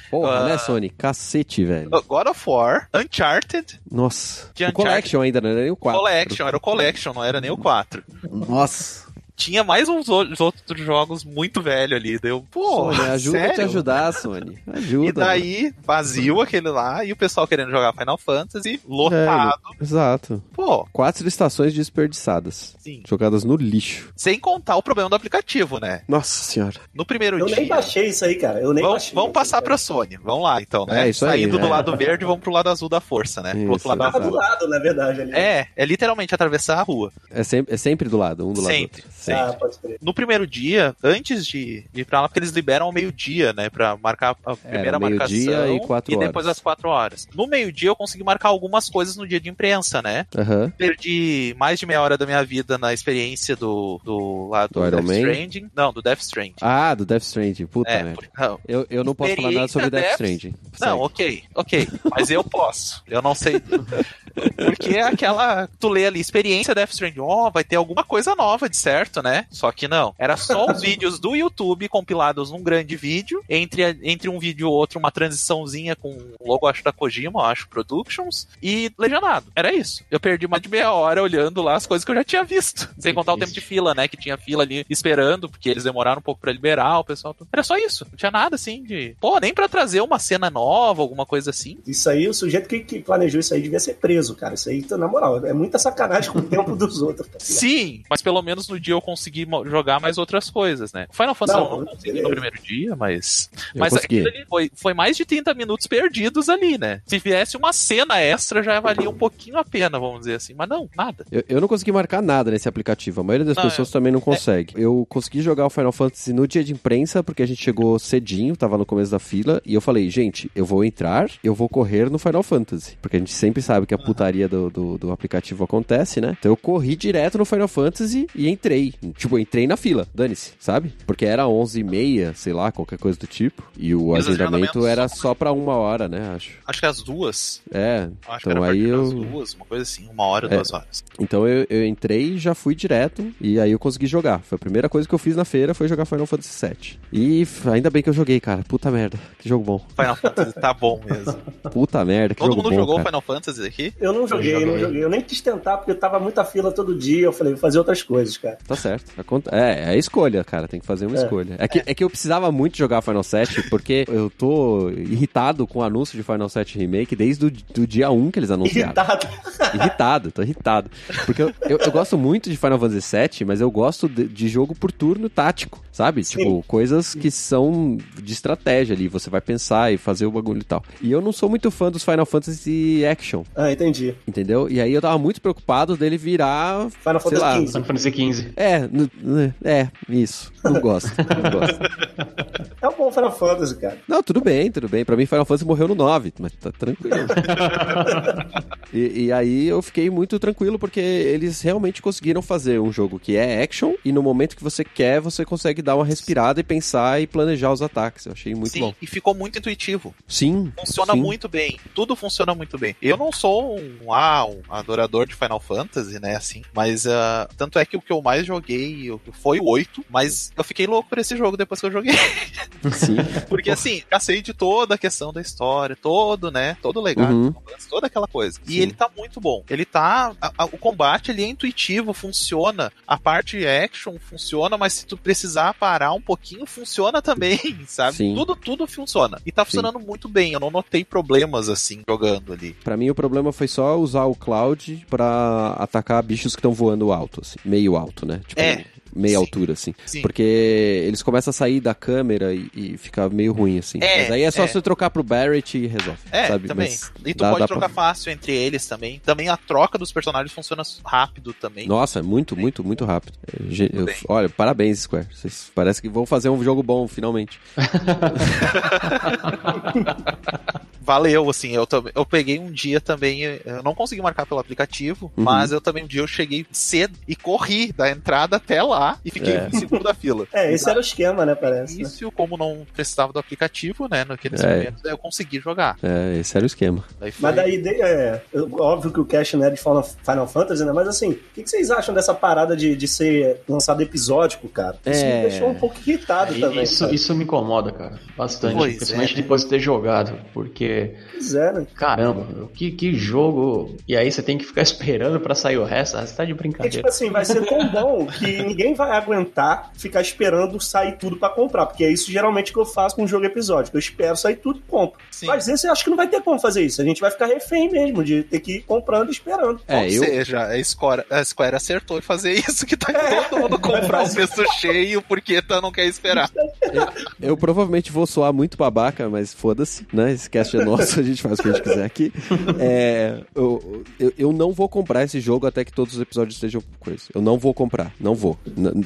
Porra, Ah. né, Sony? Cacete, velho. God of War, Uncharted, Nossa. O Collection ainda, não era nem o 4. Collection, era o Collection, não era nem o 4. Nossa. Tinha mais uns outros jogos muito velho ali, deu, pô, Sony, ajuda a te sério? ajudar, Sony. Ajuda. E daí, vazio aquele lá, e o pessoal querendo jogar Final Fantasy, lotado. Exato. Pô, Quatro estações desperdiçadas. sim. Jogadas no lixo. Sem contar o problema do aplicativo, né? Nossa senhora. No primeiro Eu dia. nem baixei isso aí, cara. Eu nem Vamos, baixei. vamos passar pra Sony. Vamos lá, então, né? É, isso aí, Saindo do é. lado verde, vamos pro lado azul da força, né? Pro outro Isso, lado da Tava do lado, na verdade, ali. É, é literalmente atravessar a rua. É sempre, é sempre do lado, um do lado Sempre, do outro. sempre. Ah, pode crer. No primeiro dia, antes de, de ir pra lá, porque eles liberam ao meio-dia, né? Pra marcar a primeira marcação. meio-dia e quatro depois horas. às quatro horas. No meio-dia eu consegui marcar algumas coisas no dia de imprensa, né? Aham. Perdi mais de meia hora da minha vida na experiência do, do lá do, Do Death Man? Stranding. Não, do Death Stranding. Ah, do Death Stranding. Puta é, merda. não, Eu, eu não posso falar nada sobre Death Experiência Stranding. Não, ok, ok. Mas eu posso. Eu não sei. Porque é aquela. Tu lê ali, experiência Death Stranding, ó, oh, vai ter alguma coisa nova, de certo, né? Só que não. Era só os vídeos do YouTube compilados num grande vídeo. Entre, entre um vídeo e outro, uma transiçãozinha com o logo, acho, da Kojima, acho, Productions. E legendado. Era isso. Eu perdi mais de meia hora olhando lá as coisas que eu já tinha visto. Sem contar o tempo de fila, né? Que tinha fila ali esperando, porque eles demoraram um pouco para liberar o pessoal. Era só isso. Não tinha nada assim de. Pô, nem para trazer uma cena nova, alguma coisa assim. Isso aí, o sujeito que, que planejou isso aí devia ser preso, cara. Isso aí, na moral, é muita sacanagem com o tempo dos outros. Tá Sim, mas pelo menos no dia eu consegui jogar mais outras coisas, né? Final Fantasy não, eu não consegui beleza. no primeiro dia, mas. Eu mas consegui. aquilo ali foi, foi mais de 30 minutos perdidos ali, né? Se viesse uma cena extra, já valia um pouquinho a pena, vamos dizer assim. Mas não, nada. Eu, eu não consegui marcar nada nesse aplicativo. A maioria das Não, pessoas é- também não consegue. Eu consegui jogar o Final Fantasy no dia de imprensa, porque a gente chegou cedinho, tava no começo da fila, e eu falei, gente, eu vou entrar, eu vou correr no Final Fantasy. Porque a gente sempre sabe que a putaria do, do, do aplicativo acontece, né? Então eu corri direto no Final Fantasy e entrei. Tipo, entrei na fila, dane-se, sabe? Porque era 11h30, sei lá, qualquer coisa do tipo. E o E agendamento era só pra uma hora, né? Acho. Acho que as duas. É, Acho que então era a aí eu. duas, uma coisa assim, uma hora, É. duas horas. Então eu, eu entrei, já fui direto e aí eu consegui jogar. Foi a primeira coisa que eu fiz na feira foi jogar Final Fantasy VII. E ainda bem que eu joguei, cara. Puta merda, que jogo bom. Final Fantasy tá bom mesmo. Puta merda, que Todo jogo mundo bom, jogou cara. Final Fantasy aqui? Eu não joguei, Eu não joguei. Eu nem quis tentar, porque eu tava muita fila todo dia. Eu falei, vou fazer outras coisas, cara. Tá certo. É, é a escolha, cara. Tem que fazer uma É. escolha. É que, é que eu precisava muito jogar Final 7 porque eu tô irritado com o anúncio de Final 7 Remake desde o do dia 1 que eles anunciaram. Irritado. irritado, tô irritado. Porque eu, eu, eu gosto muito de Final Fantasy VII, mas eu gosto de, de jogo por turno tático, sabe? Sim. Tipo, coisas que são de estratégia ali, você vai pensar e fazer o bagulho e tal. E eu não sou muito fã dos Final Fantasy Action, Ah, entendi. Entendeu? E aí eu tava muito preocupado dele virar. Final Fantasy XV. Final Fantasy XV. É, n- é, isso. Não gosto, não gosto. É um bom Final Fantasy, cara. Não, tudo bem, tudo bem. Pra mim, Final Fantasy morreu no 9, mas tá tranquilo. e, e aí eu fiquei muito tranquilo porque eles realmente conseguiram fazer um jogo que é action e no momento que você quer, você consegue dar uma respirada e pensar e planejar os ataques. Eu achei muito Sim, bom. e ficou muito intuitivo. Sim. Funciona sim. muito bem. Tudo funciona muito bem. Eu não sou um, ah, um adorador de Final Fantasy, né, assim. Mas ah, tanto é que o que eu mais joguei foi o 8, mas eu fiquei louco por esse jogo depois que eu joguei. Sim. Porque assim, cacei de toda a questão da história, todo, né? Todo o legado, Uhum. toda aquela coisa. E Sim. ele tá muito bom. Ele tá. a- a- o combate ele é intuitivo, funciona. A parte action funciona, mas se tu precisar parar um pouquinho, funciona também, sabe? Sim. Tudo, tudo funciona. E tá funcionando muito bem. Eu não notei problemas assim jogando ali. Pra mim, o problema foi só usar o Cloud pra atacar bichos que estão voando alto, assim. Meio alto, né? Tipo, É. meia Sim. altura, assim. Sim. Porque eles começam a sair da câmera e, e fica meio ruim, assim. É, Mas aí é só é. você trocar pro Barrett e resolve. É, sabe? também. Mas e tu dá- pode dá trocar pra- fácil entre eles também. Também a troca dos personagens funciona rápido também. Nossa, é muito, muito, muito rápido. Eu- bem. olha, parabéns, Square. Vocês parece que vão fazer um jogo bom, finalmente. Valeu, assim, eu, também eu peguei um dia também, eu não consegui marcar pelo aplicativo, Uhum. mas eu também um dia eu cheguei cedo e corri da entrada até lá e fiquei É. em segundo da fila. É, esse era o esquema, né, parece. né? Isso, como não precisava do aplicativo, né, naqueles É. momentos, eu consegui jogar. É, esse era o esquema. Daí foi... Mas daí, é, óbvio que o Cash não é de Final, Fantasy, né? Mas assim, o que, que vocês acham dessa parada de, de ser lançado episódico, cara? Isso É. me deixou um pouco irritado também. Isso, cara. isso me incomoda, cara. Bastante. Pois principalmente é, né? depois de ter jogado. Porque, Pois é, né? caramba, que, que jogo. E aí você tem que ficar esperando pra sair o resto. Ah, você tá de tipo brincadeira. assim, vai ser tão bom que ninguém vai aguentar ficar esperando sair tudo pra comprar. Porque é isso geralmente que eu faço com um jogo episódico. Eu espero sair tudo e compro. Sim. Mas esse eu acho que não vai ter como fazer isso. A gente vai ficar refém mesmo de ter que ir comprando e esperando. É, Ou eu, seja, a Square, a Square acertou em fazer isso, que tá É. todo mundo comprar o preço cheio porque tá, não quer esperar. eu provavelmente vou soar muito babaca, mas foda-se, né? Esse cast é nosso, a gente faz o que a gente quiser aqui. É, eu, eu, eu não vou comprar esse jogo até que todos os episódios estejam coisa. Eu não vou comprar, não vou.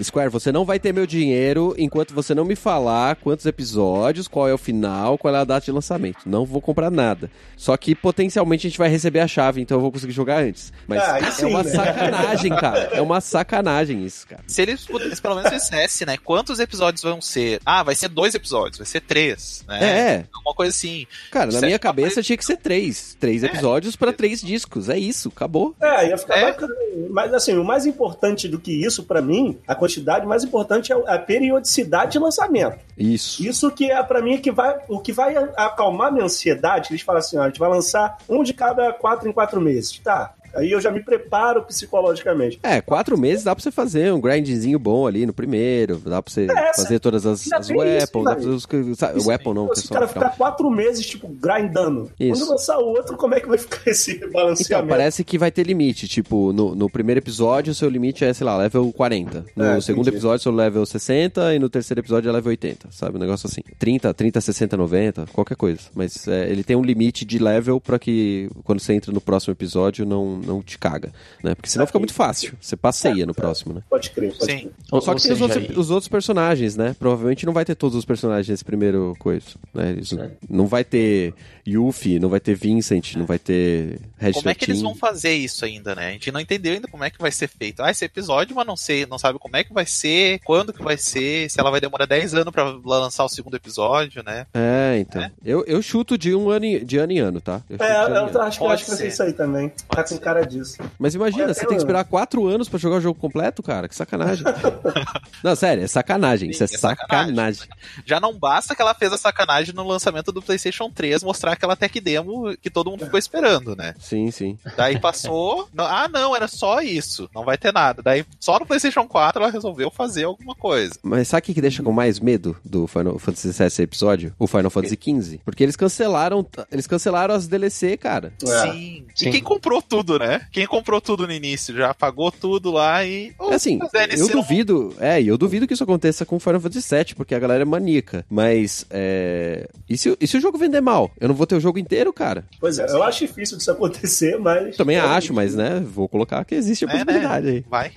Square, você não vai ter meu dinheiro enquanto você não me falar quantos episódios, qual é o final, qual é a data de lançamento. Não vou comprar nada. Só que potencialmente a gente vai receber a chave, então eu vou conseguir jogar antes. Mas Ah, é sim, uma né? sacanagem, cara. É uma sacanagem isso, cara. Se eles pudessem, pelo menos dissesse, né? Quantos episódios vão ser? ah, vai ser dois episódios, vai ser três, né? É. Uma coisa assim. Cara, na minha uma cabeça tinha que ser três. Três episódios pra três discos. É isso, acabou. É, ia ficar É. bacana. Mas assim, o mais importante do que isso, pra mim, a quantidade mais importante é a periodicidade de lançamento. Isso. Isso que é pra mim que vai, o que vai acalmar minha ansiedade. Eles falam assim: ó, a gente vai lançar um de cada quatro em quatro meses. Tá. Aí eu já me preparo psicologicamente. É, quatro meses dá pra você fazer um grindzinho bom ali no primeiro. Dá pra você É, fazer todas as, as weapons. Dá pra fazer os. sabe, Isso weapon não, Se o pessoal. cara ficar quatro meses, tipo, grindando. Isso. Quando lançar o outro, como é que vai ficar esse Então, balanceamento? parece que vai ter limite. Tipo, no, no primeiro episódio, o seu limite é, sei lá, level 40. No É, segundo entendi. episódio, seu level 60. E no terceiro episódio, é level 80. Sabe? Um negócio assim. 30, 30, 60, 90, qualquer coisa. Mas é, ele tem um limite de level pra que quando você entra no próximo episódio, não, não te caga. Né? Porque senão fica muito fácil. Você passeia no próximo, né? Pode crer, pode Sim. crer. Ou, Só que tem os outros, os outros personagens, né? Provavelmente não vai ter todos os personagens nesse primeiro coisa. Né? Eles- não vai ter Yuffie, não vai ter Vincent, não vai ter Red Como é que eles 13. vão fazer isso ainda, né? A gente não entendeu ainda como é que vai ser feito. Ah, esse episódio, mas não sei, não sabe como é que vai ser, quando que vai ser, se ela vai demorar 10 anos pra lançar o segundo episódio, né? É, então. Eu, eu chuto de um ano, em- de ano em ano, tá? Eu É, eu ano. acho que, Pode acho que vai ser isso aí também. Tá com cara disso. Mas imagina, você tem que esperar quatro anos pra jogar o jogo completo, cara. Que sacanagem. não, sério, é sacanagem. Isso é, Sim, é sacanagem. sacanagem. Já não basta que ela fez a sacanagem no lançamento do PlayStation 3 mostrar aquela tech demo que todo mundo ficou esperando, né? Sim, sim. Daí passou. ah, não, era só isso. Não vai ter nada. Daí só no PlayStation 4 ela resolveu fazer alguma coisa. Mas sabe o que que deixa com mais medo do Final Fantasy VII esse episódio? O Final Fantasy XV. Porque eles cancelaram, eles cancelaram as DLC, cara. É. Sim. Sim. E quem comprou tudo, né? Quem comprou tudo no início já pagou tudo lá e. Oh, É assim, eu não- duvido, é, e eu duvido que isso aconteça com Final Fantasy VII, porque a galera é maníaca. Mas, é. E se, e se o jogo vender mal? Eu não vou ter o jogo inteiro, cara? Pois é, eu acho difícil disso acontecer, mas. Também É, acho, mas, né, vou colocar que existe a É, possibilidade né? aí. Vai.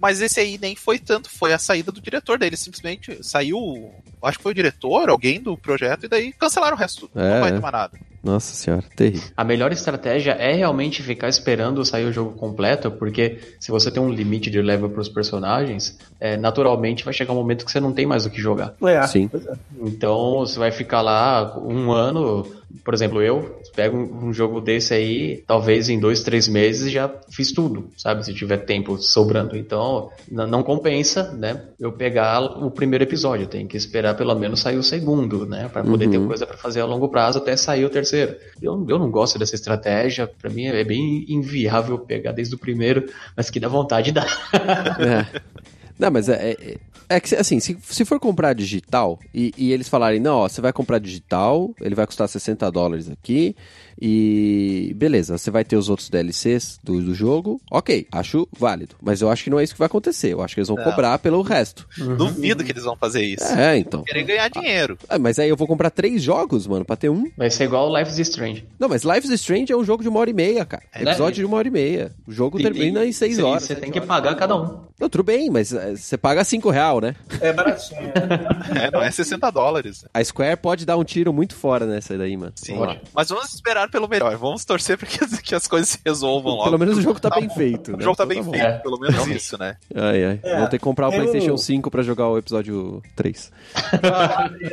Mas esse aí nem foi tanto, foi a saída do diretor dele. Simplesmente saiu, acho que foi o diretor, alguém do projeto, e daí cancelaram o resto. É, não vai é. ter mais nada. Nossa senhora, terrível. A melhor estratégia é realmente ficar esperando sair o jogo completo, porque se você tem um limite de level para os personagens, é, naturalmente vai chegar um momento que você não tem mais o que jogar. É, Sim. é. Então você vai ficar lá um ano, por exemplo, eu pego um jogo desse aí, talvez em dois, três meses já fiz tudo, sabe? Se tiver tempo sobrando. Então não compensa, né? Eu pegar o primeiro episódio, tenho que esperar pelo menos sair o segundo, né? Para poder ter Uhum. coisa para fazer a longo prazo até sair o terceiro. Eu, eu não gosto dessa estratégia, para mim é bem inviável pegar desde o primeiro, mas que dá vontade dá. É. Não, mas é, é, é que, assim, se, se for comprar digital e, e eles falarem, não, ó, você vai comprar digital, ele vai custar 60 dólares aqui e beleza, você vai ter os outros DLCs do, do jogo, ok, acho válido. Mas eu acho que não é isso que vai acontecer, eu acho que eles vão Não. cobrar pelo resto. Duvido que eles vão fazer isso. É, então. Querem ganhar dinheiro. Ah, mas aí eu vou comprar três jogos, mano, pra ter um. Vai ser igual o Life is Strange. Não, mas Life is Strange é um jogo de uma hora e meia, cara. É, Episódio né? de uma hora e meia. O jogo E- termina e- em seis horas. Você tem que horas. pagar cada um. Não, tudo bem, mas você paga cinco real, né? É baratinho. É, não é 60 dólares. A Square pode dar um tiro muito fora nessa daí, mano. Sim. Mas vamos esperar pelo melhor. Vamos torcer para que, as- que as coisas se resolvam logo. Pelo menos o jogo tá, Tá bem bom. feito. O né? jogo tá Então bem bom. feito, É. pelo menos isso, né? Ai, ai. É, Vou ter que comprar o eu- PlayStation 5 pra jogar o episódio 3.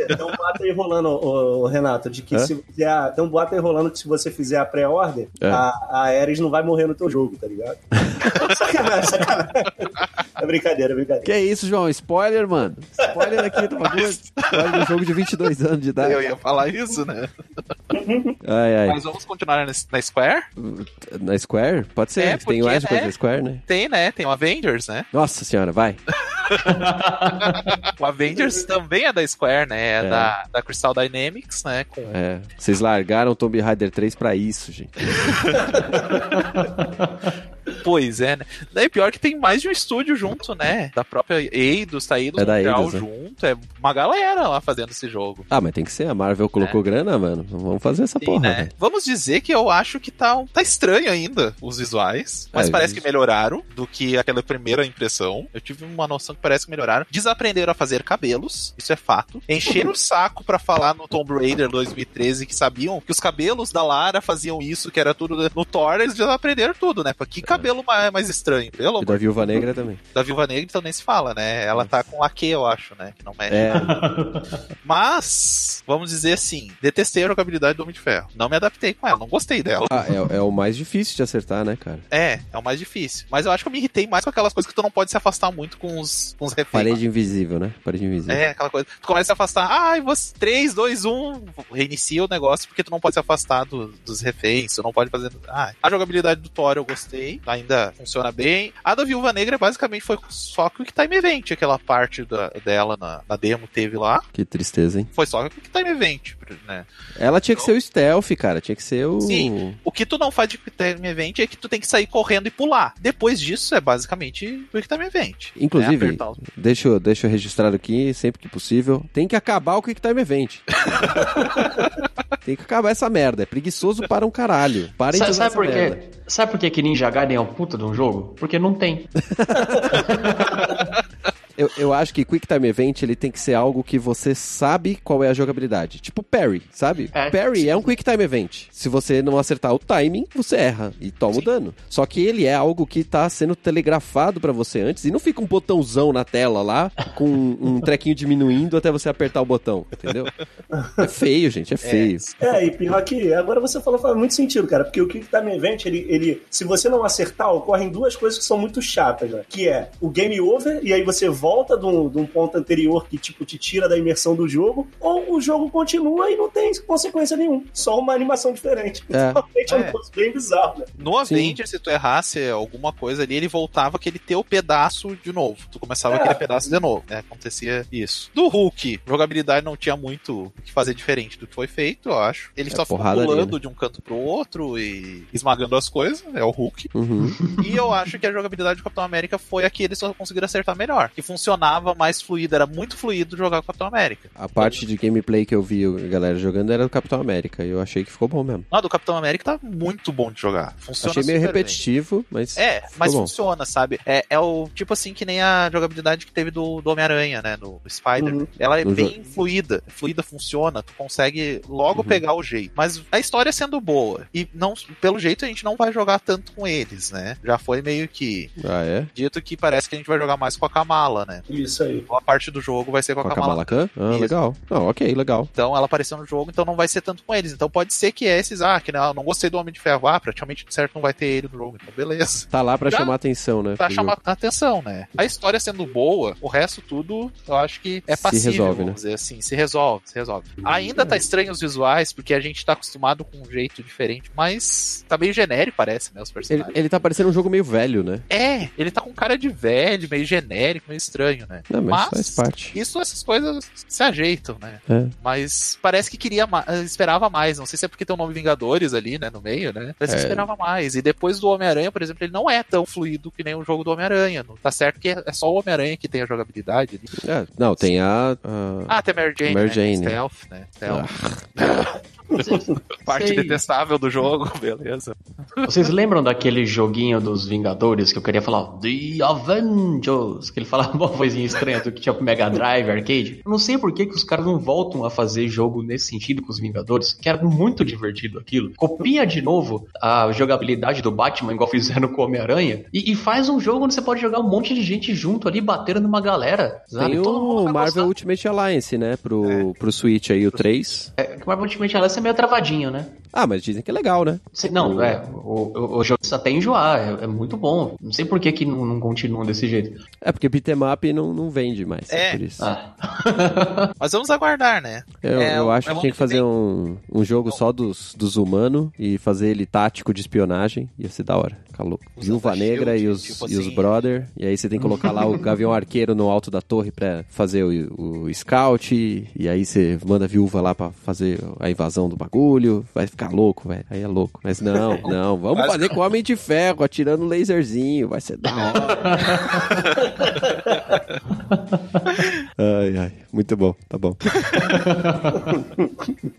Tem um boato aí rolando, Renato, de que Hã? se fizer a- tem um boato aí rolando que se você fizer a pré-order, É. a, a Ares não vai morrer no teu jogo, tá ligado? sacanagem, sacanagem. É brincadeira, é brincadeira. Que isso, João? Spoiler, mano. Spoiler aqui do bagulho. Spoiler do jogo de 22 anos de idade. Eu ia falar isso, né? Ai, ai. Mas vamos continuar na, na Square? Na Square? Pode ser. É, tem mais coisa né? da Square, né? Tem, né? Tem o Avengers, né? Nossa senhora, vai. O Avengers também é da Square, né? É, É. Da, da Crystal Dynamics, né? Com... É, vocês largaram o Tomb Raider 3 pra isso, gente. Pois é, né? Daí pior que tem mais de um estúdio junto, né? Da própria Eidos, tá Eidos É Montreal né? junto. É uma galera lá fazendo esse jogo. Ah, mas tem que ser. A Marvel colocou grana, mano. Vamos fazer essa Sim, porra, né? velho. Vamos dizer que eu acho que tá, tá estranho ainda os visuais, mas É, parece isso. que melhoraram do que aquela primeira impressão. Eu tive uma noção que parece que melhoraram. Desaprenderam a fazer cabelos, isso é fato. Encheram o saco pra falar no Tomb Raider 2013 que sabiam que os cabelos da Lara faziam isso, que era tudo no Thor, eles desaprenderam tudo, né? Que cabelo mais, mais estranho, pelo E da Viúva Negra também. da Viúva Negra, então nem se fala, né? Ela tá com laque, eu acho, né? Que não mexe. É, Mas, vamos dizer assim, detestei a jogabilidade do Homem de Ferro. Não me adaptei com ela, não gostei dela. ah, é, é o mais difícil de acertar, né, cara? É, é o mais difícil. Mas eu acho que eu me irritei mais com aquelas coisas que tu não pode se afastar muito com os, com os reféns. Parede invisível, né? Parede invisível. É, aquela coisa. Tu começa a se afastar. Ai, você. 3, 2, 1. Reinicia o negócio porque tu não pode se afastar do- dos reféns. Tu não pode fazer. Ah, a jogabilidade do Thor eu gostei. Ainda funciona bem. A da Viúva Negra basicamente foi só Quick Time Event. Aquela parte da- dela na, na demo teve lá. Que tristeza, hein? Foi só Quick Time Event, né? Ela tinha que ser o stealth, cara. Tinha que ser o. Sim. O que tu não faz de Quick Time Event é que tu tem que sair correndo e pular. Depois disso é basicamente Quick Time Event. Inclusive, É apertar os- deixa, eu- deixa eu registrar aqui, sempre que possível. Tem que acabar o Quick Time Event. tem que acabar essa merda. É preguiçoso para um caralho. Parem de Sabe, usar sabe essa por merda. quê? Sabe por que que Ninja Gaiden é um puta de um jogo? Porque não tem. Eu, eu acho que Quick Time Event ele tem que ser algo que você sabe qual é a jogabilidade. Tipo Parry, sabe? É, Parry é um Quick Time Event. Se você não acertar o timing, você erra e toma o dano. Só que ele é algo que tá sendo telegrafado pra você antes e não fica um botãozão na tela lá com um trequinho diminuindo até você apertar o botão, entendeu? É feio, gente, é feio. É, e pior que agora você falou faz muito sentido, cara, porque o Quick Time Event, ele, ele, se você não acertar, ocorrem duas coisas que são muito chatas, né? Que é o game over, e aí você volta de um, de um ponto anterior que, tipo, te tira da imersão do jogo, ou o jogo continua e não tem consequência nenhuma. Só uma animação diferente. É. Realmente é um É. negócio bem bizarro, né? No Avenger, se tu errasse alguma coisa ali, ele voltava aquele teu pedaço de novo. Tu começava É. aquele pedaço de novo, né? Acontecia isso. Do Hulk, jogabilidade não tinha muito o que fazer diferente do que foi feito, eu acho. Ele É só ficou pulando né? de um canto pro outro e esmagando as coisas, é o Hulk. Uhum. E eu acho que a jogabilidade do Capitão América foi a que eles só conseguiram acertar melhor. Que funcionava mais fluido, era muito fluido jogar com o Capitão América. A parte de gameplay que eu vi a galera jogando era do Capitão América e eu achei que ficou bom mesmo. Ah, do Capitão América tá muito bom de jogar. Funciona achei meio super bem. repetitivo, mas É, mas bom. funciona, sabe? É, é o tipo assim que nem a jogabilidade que teve do, do Homem-Aranha, né? No Spider. Uhum. Ela é No bem fluida. Fluida funciona, tu consegue logo Uhum. pegar o jeito. Mas a história sendo boa. E não, pelo jeito a gente não vai jogar tanto com eles, né? Já foi meio que Ah, é? dito que parece que a gente vai jogar mais com a Kamala, né? Isso aí. Boa parte do jogo vai ser com a Com a Kamala. Kamala Khan? Ah, Isso. legal. Não, ok, legal. Então ela apareceu no jogo, então não vai ser tanto com eles. Então pode ser que esses, ah, que não, não gostei do Homem de Ferro, ah, praticamente certo não vai ter ele no jogo. Então beleza. Tá lá pra Já- chamar atenção, né? Pra chamar jogo. a atenção, né? A história sendo boa, o resto tudo eu acho que é Se passível, resolve, vamos né? dizer assim. Se resolve, se resolve. Ainda tá estranho os visuais, porque a gente tá acostumado com um jeito diferente, mas tá meio genérico, parece, né? Os Ele, personagens. ele tá parecendo um jogo meio velho, né? É, ele tá com cara de velho, meio genérico, meio estranho, né? Não, mas, faz parte. Isso, essas coisas se ajeitam, né? É. Mas parece que queria ma- esperava mais. Não sei se é porque tem o nome Vingadores ali, né, no meio, né? Parece que É. esperava mais. E depois do Homem-Aranha, por exemplo, ele não é tão fluido que nem o jogo do Homem-Aranha. Tá certo que é só o Homem-Aranha que tem a jogabilidade. É, não, tem a. a- Ah, tem a Mary Jane, Mary né? Jane. Ah. Stealth, né? Stealth. Parte Sei. detestável do jogo, beleza. Vocês lembram daquele joguinho dos Vingadores que eu queria falar? The Avengers! Que ele falava uma vozinha estranha do que tinha pro Mega Drive, arcade. Eu não sei por que, que os caras não voltam a fazer jogo nesse sentido com os Vingadores, que era muito divertido aquilo. Copia de novo a jogabilidade do Batman, igual fizeram com o Homem-Aranha, e, e faz um jogo onde você pode jogar um monte de gente junto ali, batendo numa galera. Sabe? Tem Todo mundo o Marvel gostar. Ultimate Alliance, né? Pro, pro Switch aí, o 3. É, que o Marvel Ultimate Alliance é meio travadinho, né? Ah, mas dizem que é legal, né? Cê- Não, é, o, o, o jogo precisa até enjoar, é, é muito bom. Não sei por que, que não, não continuam desse jeito. É porque beat'em up não, não vende mais. É, É. por isso. Ah. Mas vamos aguardar, né? Eu, É, eu é acho que tinha que fazer um, um jogo só dos, dos humanos e fazer ele tático de espionagem. Ia ser da hora. Usando Viúva Negra shield, e os, tipo e os assim. brother. E aí você tem que colocar lá o Gavião Arqueiro no alto da torre pra fazer o, o scout. E aí você manda a viúva lá pra fazer a invasão do bagulho. Vai ficar louco, velho. Aí é louco. Mas não, não. Vamos Mas- fazer com o Homem de Ferro, atirando laserzinho. Vai ser da hora. ai, ai. Muito bom, tá bom.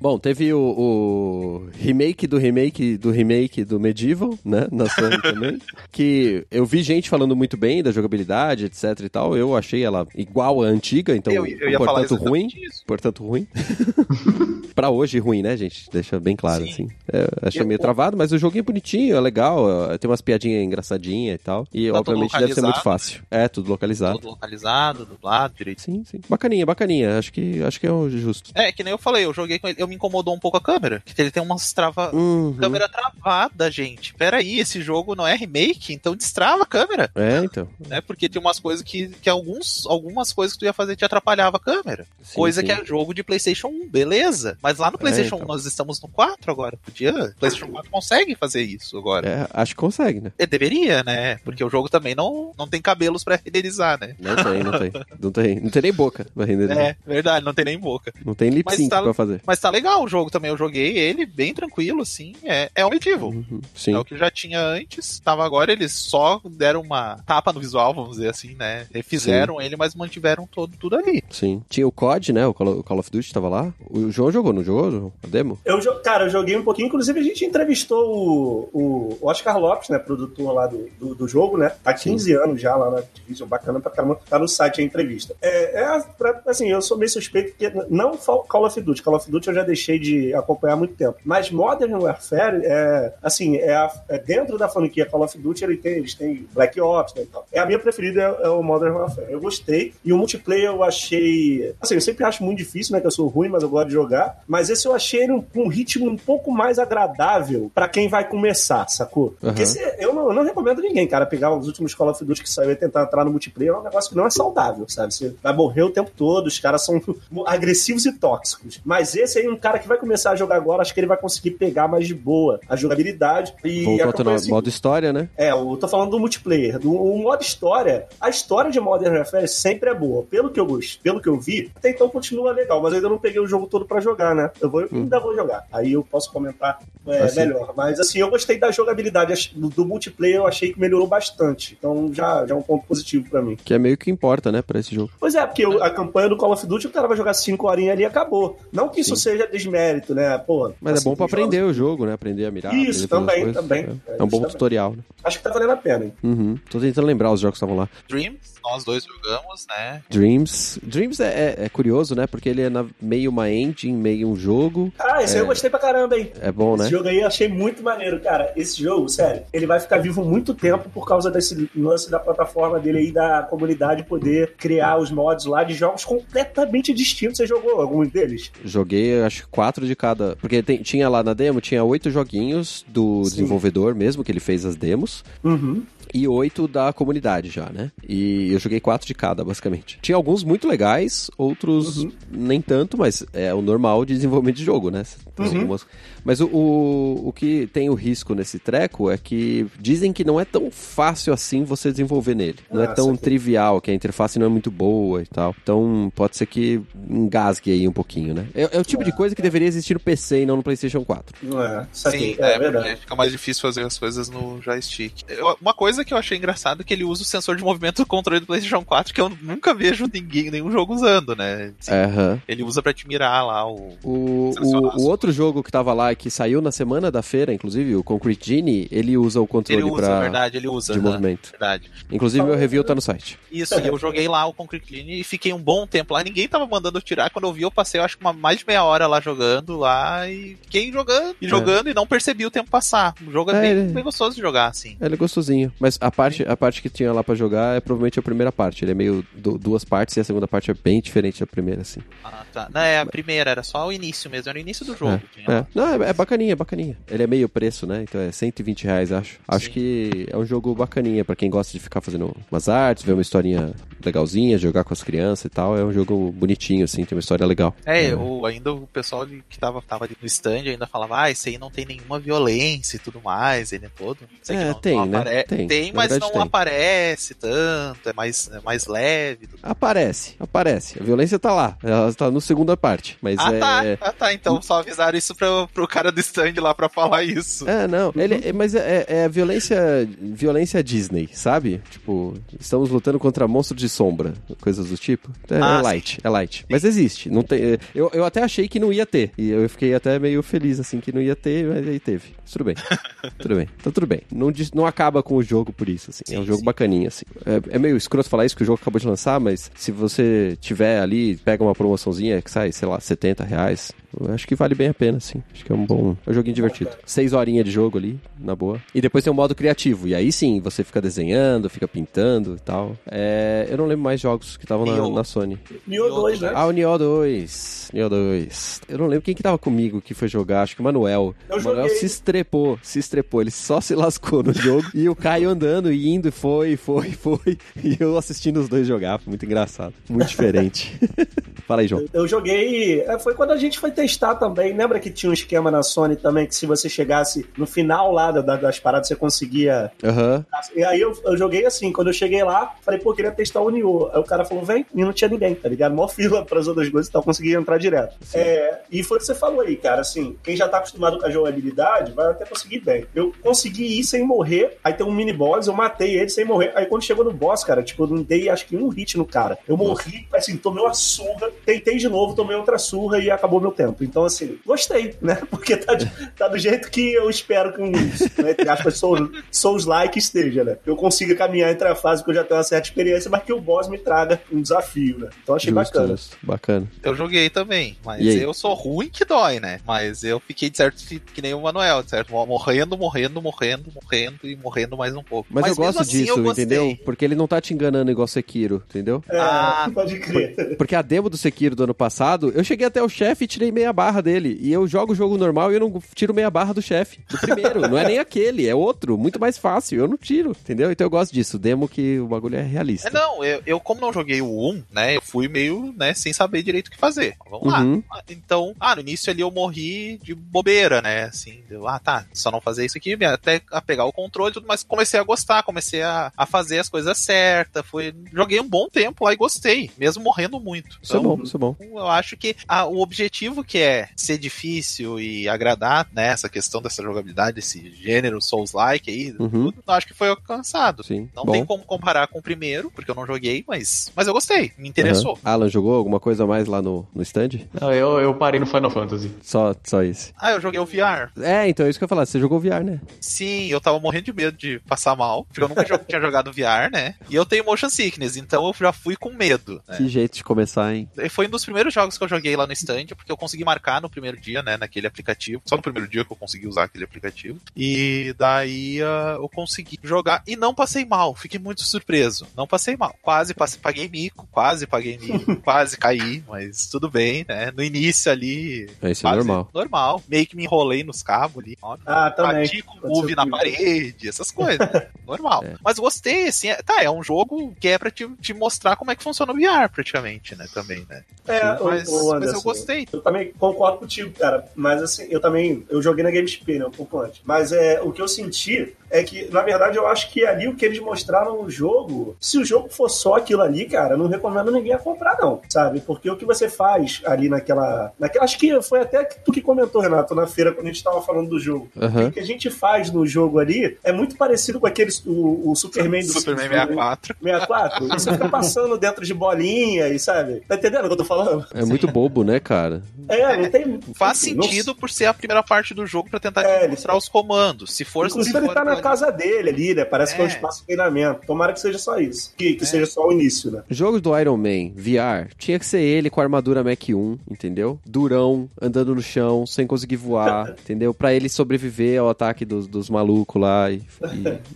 bom, teve o, o remake do remake do remake do Medieval, né? Na Sony também. Que eu vi gente falando muito bem da jogabilidade, etc e tal. Eu achei ela igual à antiga, então, Eu- eu ia falar portanto, ruim. exatamente isso. Portanto, ruim. pra hoje, ruim, né, gente? Deixa bem claro, Sim. assim. É, achei Eu- meio travado, mas o joguinho é bonitinho, é legal. é, Tem umas piadinhas engraçadinhas e tal. E, Tá obviamente, deve ser muito fácil. É, tudo localizado. Tudo localizado, dublado, direito. Sim, sim. Bacaninha, bacaninha. Acho que, acho que é o justo. É, que nem eu falei, eu joguei com ele, eu me incomodou um pouco a câmera. Que ele tem umas trava. Uhum. Câmera travada, gente. Pera aí, esse jogo não é remake, então destrava a câmera, É, então. né? Porque tem umas coisas que, que alguns, algumas coisas que tu ia fazer te atrapalhava a câmera. Sim, Coisa sim. que é jogo de PlayStation 1, beleza. Mas lá no PlayStation então. 1 nós estamos no 4 agora. Podia. PlayStation 4 consegue fazer isso agora. É, acho que consegue, né? É, deveria, né? Porque o jogo também não, não tem cabelos pra renderizar, né? Não tem, não tem. Não tem, não tem nem boca pra renderizar. É, verdade, não tem nem boca. Não tem lip sync tá- pra fazer. Mas tá legal o jogo também. Eu joguei ele bem tranquilo, assim. É, é um medieval. Uhum. Sim. É o que já tinha antes. Tava agora, eles só deram uma tapa no visual, vamos dizer assim, né? Refizeram ele, mas mantiveram todo, tudo ali. Sim. Tinha o COD, né? O Call o Call of Duty tava lá. O João jogou, não jogou? João? A demo? Eu, cara, eu joguei um pouquinho, inclusive a gente entrevistou o, o Oscar Lopes, né, produtor lá do, do, do jogo, né? Tá há 15 anos já lá na Activision, bacana pra caramba. Tá no site a entrevista. É, é pra- assim, eu sou meio suspeito porque não Call of Duty. Call of Duty eu já deixei de acompanhar há muito tempo. Mas Modern Warfare, é, assim, é, a- é dentro da franquia Call of Duty, ele tem, eles têm Black Ops, né, e tal. É a minha preferida, é, é o Modern Warfare. Eu gostei. E o multiplayer eu achei... Assim, eu sempre acho muito difícil, né, que eu sou ruim, mas eu gosto de jogar. Mas esse eu achei ele um- um ritmo um pouco mais agradável pra quem vai começar, sacou? Porque se- eu, não, eu não recomendo ninguém, cara, pegar os últimos Call of Duty que saiu e tentar entrar no multiplayer é um negócio que não é saudável, sabe? Você vai morrer o tempo todo, os caras são agressivos e tóxicos. Mas esse aí, um cara que vai começar a jogar agora, acho que ele vai conseguir pegar mais de boa a jogabilidade. E Voltou no- assim, modo história, né? é, eu tô falando do multiplayer. Do, o modo história, a história de Modern Warfare sempre é boa. Pelo que eu gosto, pelo que eu vi, até então continua legal, mas eu ainda não peguei o jogo todo pra jogar, né? Eu vou, ainda vou jogar. Aí eu posso comentar é, Assim. melhor. Mas assim, eu gostei da jogabilidade do, do multiplayer, eu achei que melhorou bastante. Então já, já é um ponto positivo pra mim. Que é meio que importa, né, pra esse jogo. Pois é, porque a campanha do Call of Duty, o cara vai jogar 5 horinhas ali e acabou. Não que isso Sim. seja desmérito, né? Pô, Mas é assim, bom pra tem jogos- aprender o jogo, né? Aprender a mirar. Isso, aprender também, também. É, É, é um bom isso tutorial, né? Acho que tá valendo a pena, hein? Uhum. Tô tentando lembrar os jogos que estavam lá. Dreams, nós dois jogamos, né? Dreams. Dreams é, é- é curioso, né? Porque ele é na- meio uma engine, meio um jogo. Ah, esse aí eu gostei pra caramba, hein? É bom, Esse né? jogo aí eu achei muito maneiro, cara. Esse jogo, sério, ele vai ficar vivo muito tempo por causa desse lance da plataforma dele aí, da comunidade poder criar os mods lá de jogos completamente distintos. Você jogou alguns deles? Joguei, acho que quatro de cada. Porque tem- tinha lá na demo, tinha oito joguinhos do Sim. desenvolvedor mesmo, que ele fez as demos. Uhum. E oito da comunidade já, né? E eu joguei quatro de cada, basicamente. Tinha alguns muito legais, outros Uhum. nem tanto, mas é o normal de desenvolvimento de jogo, né? Tem Uhum. algumas- Mas o, o, o que tem o risco nesse treco é que dizem que não é tão fácil assim você desenvolver nele. Não é Ah, tão trivial, que a interface não é muito boa e tal. Então pode ser que engasgue aí um pouquinho, né? É, é o tipo de coisa que deveria existir no PC e não no PlayStation 4. Não é? Sim, é, é, verdade. porque fica mais difícil fazer as coisas no joystick. Eu- uma coisa que eu achei engraçado é que ele usa o sensor de movimento do controle do PlayStation 4, que eu nunca vejo ninguém, nenhum jogo usando, né? Assim, Aham. Ele usa pra te mirar lá o. O, o, o outro jogo que tava lá, que saiu na semana da feira, inclusive, o Concrete Genie, ele usa o controle Ele usa, pra, verdade, ele usa. de né? movimento. Verdade. Inclusive, meu review tá no site. Isso, e eu joguei lá o Concrete Clean e fiquei um bom tempo lá. Ninguém tava mandando eu tirar. Quando eu vi, eu passei, eu acho que uma, mais de meia hora lá jogando lá e fiquei jogando e jogando e não percebi o tempo passar. O jogo é, É, bem, ele- bem gostoso de jogar, assim. Ele é gostosinho. Mas a parte, a parte que tinha lá pra jogar é provavelmente a primeira parte. Ele é meio du- duas partes e a segunda parte é bem diferente da primeira, assim. Ah, tá. Não, é a primeira, era só o início mesmo, era o início do jogo. É, é. Não, é, é bacaninha, é bacaninha. Ele é meio preço, né? Então é 120 reais, acho. Acho Sim. que é um jogo bacaninha pra quem gosta de ficar fazendo umas artes, ver uma historinha legalzinha, jogar com as crianças e tal. É um jogo bonitinho, assim, tem uma história legal. É, o, ainda o pessoal que tava, tava ali no stand ainda falava, ah, esse aí não tem nenhuma violência e tudo mais, ele é todo. Sei que É, não- tem, não né? apare- Tem. Tem, mas verdade, não tem. aparece tanto, é mais, é mais leve. Aparece, aparece. A violência tá lá. Ela tá no segunda parte. Mas Ah, é. tá. Ah, tá. Então só isso pro, pro cara do stand lá pra falar isso. É, não. Ele, é- mas é, é a violência, violência Disney, sabe? Tipo, estamos lutando contra monstros de sombra, coisas do tipo. É, Ah, é light, é light. Mas existe. Não tem, é, eu, eu até achei que não ia ter. E eu fiquei até meio feliz, assim, que não ia ter, mas aí teve. Tudo bem. tudo bem. Então tudo bem. Não, não acaba com o jogo por isso, assim. é um Sim, jogo sim. bacaninha, assim. É, é meio escroto falar isso, que o jogo acabou de lançar, mas se você tiver ali, pega uma promoçãozinha que sai, sei lá, 70 reais, acho que vale bem a pena, assim. Acho que é um bom. É um joguinho divertido. Seis horinhas de jogo ali, na boa. E depois tem o modo criativo. E aí sim, você fica desenhando, fica pintando e tal. É, eu não lembro mais jogos que estavam na, na Sony. Nioh 2, né? Ah, o Nioh 2. Nioh 2. Eu não lembro quem que tava comigo que foi jogar. Acho que o Manuel. Eu o Manuel joguei. se estrepou, se estrepou. Ele só se lascou no jogo. e o Caio andando e indo, foi, foi, foi. E eu assistindo os dois jogar. Foi muito engraçado. Muito diferente. Fala aí, João. Eu joguei. é, Foi quando a gente foi testar também. Lembra que tinha um esquema na Sony também que se você chegasse no final lá da- da- das paradas, você conseguia. Aham. E aí eu, eu joguei assim. Quando eu cheguei lá, falei, pô, queria testar o Nioh. Aí o cara falou, vem. E não tinha ninguém, tá ligado? Mó fila para as outras coisas, então eu consegui entrar direto. É, e foi o que você falou aí, cara. Assim, quem já tá acostumado com a jogabilidade vai até conseguir bem. Eu consegui ir sem morrer. Aí tem um mini boss, eu matei ele sem morrer. Aí quando chegou no boss, cara, tipo, eu não dei acho que um hit no cara. Eu morri, assim, tomei uma surra, tentei de novo, tomei outra surra e acabou meu tempo. Então, assim, gostei, né? Porque tá, de- tá do jeito que eu espero que um, né, entre aspas, Souls, Souls-like esteja, né? Eu consiga caminhar entre a fase que eu já tenho uma certa experiência, mas que o boss me traga um desafio, né? Então achei Justo, bacana. justo. Bacana. Eu joguei também, mas eu sou ruim que dói, né? Mas eu fiquei de certo que, nem o Manuel, de certo? Morrendo, morrendo, morrendo, morrendo e morrendo mais um pouco. Mas, eu mesmo gosto assim, disso, eu entendeu? Porque ele não tá te enganando igual Sekiro, entendeu? É, Ah, pode crer. Porque a demo do Sekiro do ano passado, eu cheguei até o chefe e tirei meia barra dele. E eu jogo o jogo normal e eu não tiro meia barra do chefe. Do primeiro. não é nem aquele, é outro, muito mais fácil. Eu não tiro, entendeu? Então eu gosto disso. Demo que o bagulho é realista. É, não, eu, eu como não joguei o 1, né, eu fui meio, né, sem saber direito o que fazer. Vamos Uhum. lá. Então, ah, no início ali eu morri de bobeira, né, assim, deu, ah, tá, só não fazer isso aqui, até a pegar o controle e tudo, mas comecei a gostar, comecei a, a fazer as coisas certas, foi, joguei um bom tempo lá e gostei, mesmo morrendo muito. Isso é Então, bom, isso é bom. eu acho que a- o objetivo que é ser difícil e agradar, né, essa questão dessa jogabilidade, esse gênero Souls-like aí, Uhum. tudo, eu acho que foi alcançado. Sim. Não bom. tem como comparar com o primeiro, porque eu não joguei, mas, mas eu gostei, me interessou. Aham. Alan jogou alguma coisa a mais lá no, no stand? Não, eu, eu parei no Final Fantasy. Só, só isso. Ah, eu joguei o VR. É, então é isso que eu ia falar. Você jogou VR, né? Sim, eu tava morrendo de medo de passar mal, porque eu nunca tinha jogado VR, né? E eu tenho motion sickness, então eu já fui com medo. né? Que jeito de começar, hein? Foi um dos primeiros jogos que eu joguei lá no stand, porque eu consegui marcar no primeiro dia, né, naquele aplicativo. Só no primeiro dia que eu consegui usar aquele aplicativo. E daí ah, eu consegui jogar e não passei mal. Fiquei muito surpreso. Não passei mal. Quase passei, paguei mico, quase paguei mico, quase caí, mas tudo bem, né? No início ali. É, isso é quase normal. Normal. Meio que me enrolei nos cabos ali. ó. Ah, também. Bati com Aconteceu move na parede, essas coisas. Normal. É. Mas gostei, assim. é- tá, é um jogo que é pra te, te mostrar como é que funciona o VR, praticamente, né? Também, né? É, mas, o, o mas eu Anderson, gostei. Eu também concordo contigo, cara. Mas assim, eu também. Eu joguei na GameSP, né? Um pouco antes. Mas é, o que eu senti é que, na verdade, eu acho que ali o que eles mostraram no jogo, se o jogo for só aquilo ali, cara, eu não recomendo ninguém a comprar, não, sabe? Porque o que você faz ali naquela. naquela acho que foi até tu que comentou, Renato, na feira, quando a gente tava falando do jogo. Aham. O que a gente faz no jogo ali é muito parecido com aqueles. O, o Superman do Superman Simpsons, né? 64. 64. Você fica passando dentro de bolinha e sabe? Tá entendendo o que eu tô falando? É muito bobo, né, cara? É, não tem. Faz enfim, não- sentido por ser a primeira parte do jogo pra tentar É, te ele- mostrar os comandos. Se for Inclusive, se ele for tá na casa dele ali, né? Parece que é um É. espaço de treinamento. Tomara que seja só isso. Que, que É. seja só o início, né? Jogos do Iron Man, VR, tinha que ser ele com a armadura Mac 1, entendeu? Durão, andando no chão, sem conseguir voar, entendeu? Pra ele sobreviver ao ataque dos, dos malucos lá e, e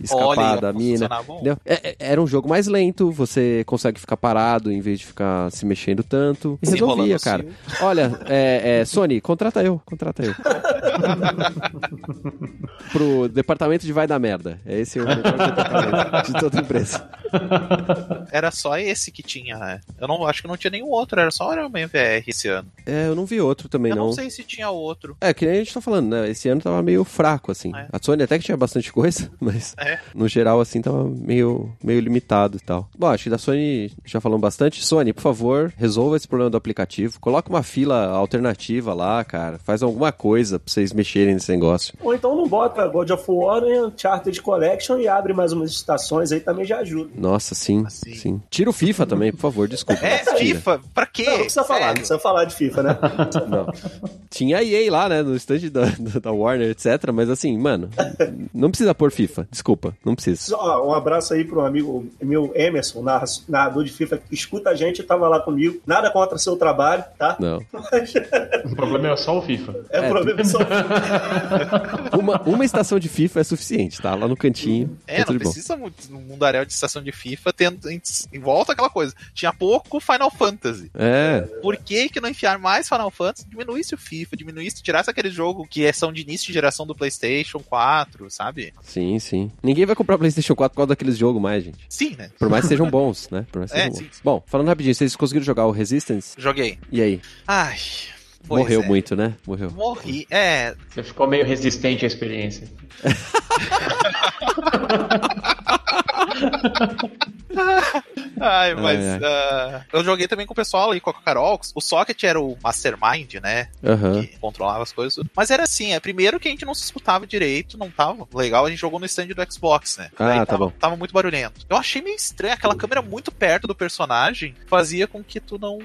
escapar Olha, da mina. É- é- era um jogo mais lento, você consegue ficar parado em vez de ficar se mexendo tanto. E resolvia, cara. fio. Olha, é, é, Sony, contrata eu, contrata eu. Pro departamento de vai dar merda. É esse o departamento de toda empresa. Era só esse que tinha, né? Eu não acho que não tinha nenhum outro, era só o MVR esse ano. É, eu não vi outro também, eu não. não sei se tinha outro. É, que nem a gente tá falando, né? Esse ano tava meio fraco, assim. É. A Sony até que tinha bastante coisa, mas É. no geral, assim, tava meio, meio limitado e tal. Bom, acho que da Sony já falamos bastante. Sony, por favor, resolva esse problema do aplicativo. Coloca uma fila alternativa lá, cara. Faz alguma coisa pra vocês mexerem nesse negócio. Ou então não bota God of War em Uncharted Collection e abre mais umas estações aí também já ajuda. Nossa, sim, Assim. sim. Tira o FIFA também, por favor, desculpa. É. FIFA, pra quê? Não, não precisa falar, não precisa falar de FIFA, né? Não. Tinha a EA lá, né, no stand da, da Warner, etc. Mas assim, mano, não precisa pôr FIFA. Desculpa, não precisa. Só, um abraço aí pro amigo meu Emerson, narra- narrador de FIFA, que escuta a gente, tava lá comigo. Nada contra seu trabalho, tá? Não. O problema é só o FIFA. É, É, problema só. Uma, uma estação de FIFA é suficiente, tá? Lá no cantinho. É, tá não bom. precisa muito no mundaréu de estação de FIFA tendo em, em volta aquela coisa. Tinha pouco Final Fantasy. É, Por que, que não enfiar mais Final Fantasy? Diminuísse o FIFA, diminuísse, tirasse aquele jogo que é- são de início de geração do PlayStation 4, sabe? sim, sim. Ninguém vai comprar PlayStation 4 por causa daqueles jogos mais, gente. Sim, né? Por mais que sejam bons, né? Por mais que É, sejam sim, bons. sim. Bom, falando rapidinho, vocês conseguiram jogar o Resistance? Joguei. E aí? Ai. Pois Morreu é. muito, né? Morreu. Morri. É, Você ficou meio resistente à experiência. Ai, mas Ai, ah, eu joguei também com o pessoal ali, com a Carol. O Socket era o mastermind, né? Aham. Que controlava as coisas. Mas era assim, é primeiro que a gente não se escutava direito, não tava legal. A gente jogou no stand do Xbox, né? Ah, Daí tá tava, bom. Tava muito barulhento. Eu achei meio estranho, aquela câmera muito perto do personagem fazia com que tu não,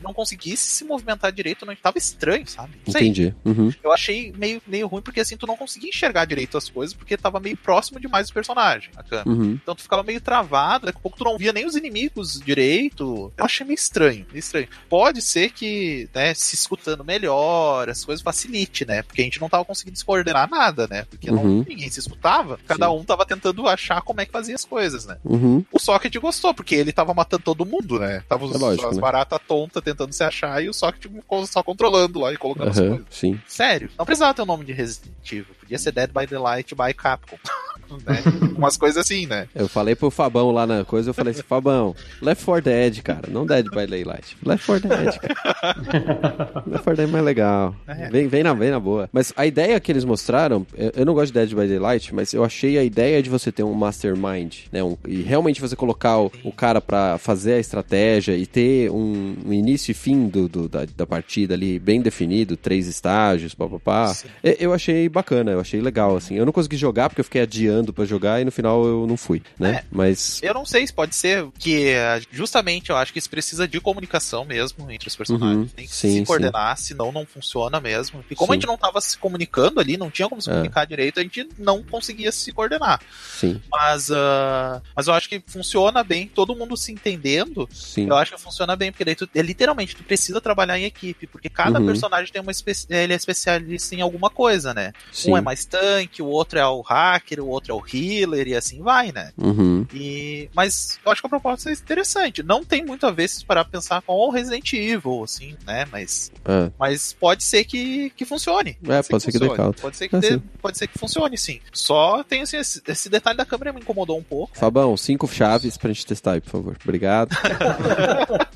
não conseguisse se movimentar direito, não tava estranho, sabe? Não sei. Entendi. Uhum. Eu achei meio, meio ruim porque assim tu não conseguia enxergar direito as coisas porque tava meio próximo demais do personagem, a câmera. Uhum. Então tu ficava meio travado, daqui a pouco tu não via nem os inimigos direito. Eu achei meio estranho, meio estranho. Pode ser que, né, se escutando melhor, as coisas facilite, né? Porque a gente não tava conseguindo se coordenar nada, né? Porque não- Uhum. ninguém se escutava, cada Sim. um tava tentando achar como é que fazia as coisas, né? Uhum. O Socket gostou, porque ele tava matando todo mundo, né? Tava os, É lógico, as né? baratas tontas tentando se achar e o Socket só controlando lá e colocando as Aham. coisas. Sim. Sério, não precisava ter o nome de Resident Evil. Podia ser Dead by Daylight by Capcom. né? Umas coisas assim, né? Eu falei pro Fabão lá na coisa, eu falei assim, Fabão, Left 4 Dead, cara, não Dead by Daylight. Left 4 Dead, cara. Left 4 Dead é mais legal. É. Vem, vem, na, vem na boa. Mas a ideia que eles mostraram, eu, eu não gosto de Dead by Daylight, mas eu achei a ideia de você ter um mastermind, né? um- e realmente você colocar o, o cara pra fazer a estratégia e ter um, um início e fim do, do- da, da partida ali bem definido, três estágios, papapá. Eu achei bacana, eu achei legal, assim. Eu não consegui jogar porque eu fiquei adiando pra jogar e no final eu não fui, né? É. Mas. Eu não sei se pode ser que eh, justamente eu acho que isso precisa de comunicação mesmo entre os personagens. Uhum. Tem que Sim, se coordenar, senão não funciona mesmo. E como Sim. a gente não tava se comunicando ali, não tinha como se É. comunicar direito, a gente não conseguia se coordenar. Sim, Mas, ah, mas eu acho que funciona bem, todo mundo se entendendo. sim. Eu acho que funciona bem, porque daí tu, é, literalmente tu precisa trabalhar em equipe, porque cada Uhum. personagem tem uma ele é especialista em alguma coisa, né? sim. Um é mais tanque, o outro é o hacker, o outro é o healer e assim vai, né? Uhum. E, mas eu acho que a proposta é interessante. Não tem muito a ver se parar pra pensar com o Resident Evil, assim, né? Mas, É. mas pode ser que, que funcione. É, pode ser que dê funcione. caldo. Pode ser que, É, dê- sim. pode ser que funcione, sim. Só tem assim, esse, esse detalhe da câmera me incomodou um pouco. Fabão, cinco chaves pra gente testar aí, por favor. Obrigado.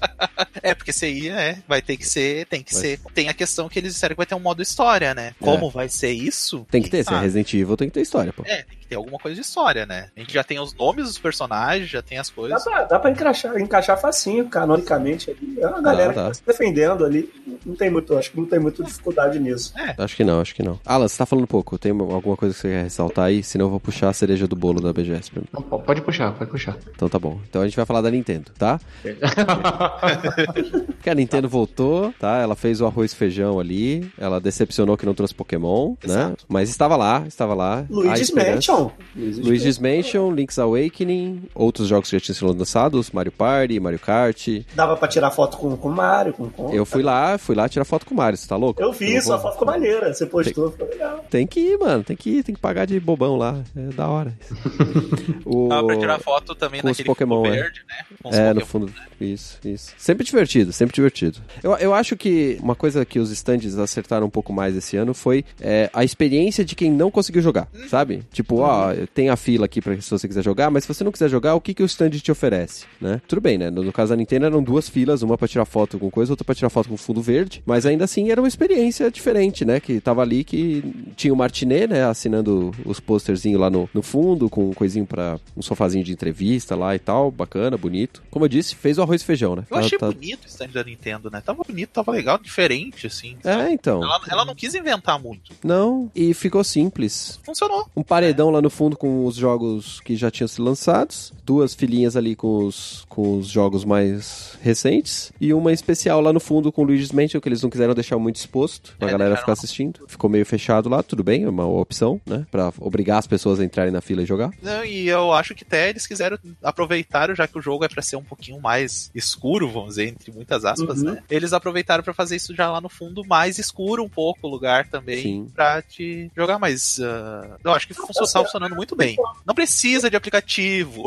É, porque aí, né, vai ter que ser, tem que Vai ser. Tem a questão que eles disseram que vai ter um modo história, né? Como vai ser isso? Tem que ter, se é sabe? Resident Evil, tem que ter história, pô. É, que ter alguma coisa de história, né? A gente já tem os nomes dos personagens, já tem as Dá coisas. pra, dá pra encaixar, encaixar facinho, canonicamente ali. É uma galera tá. que tá se defendendo ali. Não tem muito, acho que não tem muita dificuldade nisso. Acho que não, acho que não. Alan, você tá falando pouco. Tem alguma coisa que você quer ressaltar aí? Senão eu vou puxar a cereja do bolo da BGS Pode puxar, pode puxar. Então tá bom. Então a gente vai falar da Nintendo, tá? Que a Nintendo voltou, tá? Ela fez o arroz e feijão ali. Ela decepcionou que não trouxe Pokémon, né? Exato. Mas estava lá, estava lá. A Luigi's esperança. Mansion. Luigi's Mansion, Link's Awakening, outros jogos que já tinham sido lançados, Mario Party, Mario Kart. Dava pra tirar foto com com o Mario, com, com... Eu fui lá, fui lá tirar foto com o Mario, você tá louco? Eu vi, sua foto ficou maneira. Você postou, ficou legal. Tem que ir, mano, tem que ir, tem que pagar de bobão lá, é da hora. o... Dá pra tirar foto também com os naquele Pokémon, é. verde, né? com É, no fundo, isso, isso. Sempre divertido, sempre divertido. Eu, eu acho que uma coisa que os stands acertaram um pouco mais esse ano foi é, a experiência de quem não conseguiu jogar, sabe? Tipo, ó, tem a fila aqui pra se você quiser jogar, mas se você não quiser jogar, o que, que o stand te oferece, né? Tudo bem, né? No, no caso da Nintendo eram duas filas, uma pra tirar foto com coisa, outra pra tirar foto com fundo verde, mas ainda assim era uma experiência diferente, né? Que tava ali que tinha o Martinet, né? Assinando os posterzinhos lá no, no fundo, com um coisinho pra um sofazinho de entrevista lá e tal, bacana, bonito. Como eu disse, fez o arroz e feijão, né? Eu Tá- achei tá- bonito o stand da Nintendo, né? Tava bonito, tava legal, diferente, assim. sabe? É, então. Ela, ela não quis inventar muito. Não, e ficou simples. Funcionou. Um paredão lá no fundo com os jogos que já tinham sido lançados, duas filinhas ali com os, com os jogos mais recentes, e uma especial lá no fundo com o Luigi's Mansion, que eles não quiseram deixar muito exposto pra É, galera ficar assistindo. Ficou meio fechado lá, tudo bem, é uma opção, né? Pra obrigar as pessoas a entrarem na fila e jogar. Não, e eu acho que até eles quiseram aproveitar, já que o jogo é pra ser um pouquinho mais escuro, vamos dizer, entre muitas aspas, Uhum. né? Eles aproveitaram pra fazer isso já lá no fundo, mais escuro um pouco o lugar também, Sim. pra te jogar mais. ah, eu acho que funciona, tá funcionando muito bem. Não precisa de aplicativo,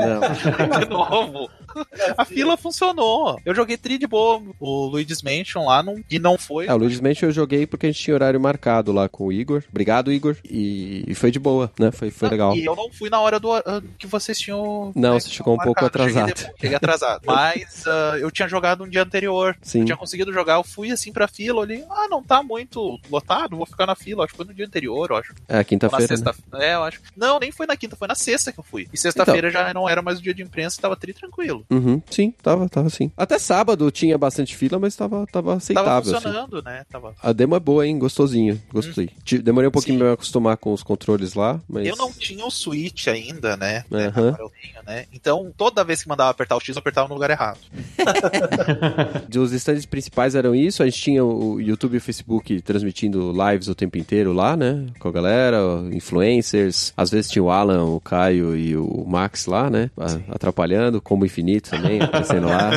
Não. de novo. A fila funcionou. Eu joguei tri de boa o Luigi's Mansion lá não, e não foi. É, o Luigi's Mansion eu joguei porque a gente tinha horário marcado lá com o Igor. Obrigado, Igor. E, e foi de boa, né? Foi, foi Não, legal. E eu não fui na hora do ah, que vocês tinham. Não, né, você chegou um pouco. Cheguei atrasado. depois, Cheguei atrasado. Mas ah, eu tinha jogado um dia anterior. Sim. Eu tinha conseguido jogar, eu fui assim pra fila, olhei, ah, não tá muito lotado, vou ficar na fila. Acho que foi no dia anterior, eu acho. É, quinta-feira. né? sexta. É, eu acho. Não, nem foi na quinta, foi na sexta que eu fui. E sexta-feira já não era mais o dia de imprensa, tava tri tranquilo. Uhum, sim, tava, tava sim. Até sábado tinha bastante fila, mas tava, tava Tava aceitável. assim. funcionando, né? Tava. A demo é boa, hein? Gostosinho. Gostei. Ti- Demorei um pouquinho Sim. pra me acostumar com os controles lá, mas. Eu não tinha o Switch ainda, né? né. Agora eu tenho, né? Então, toda vez que mandava apertar o X, eu apertava no lugar errado. Os stands principais eram isso. A gente tinha o YouTube e o Facebook transmitindo lives o tempo inteiro lá, né? Com a galera, influencers. Às vezes tinha o Alan, o Caio e o Max lá, né? a- Atrapalhando. Como Infinito também, aparecendo lá.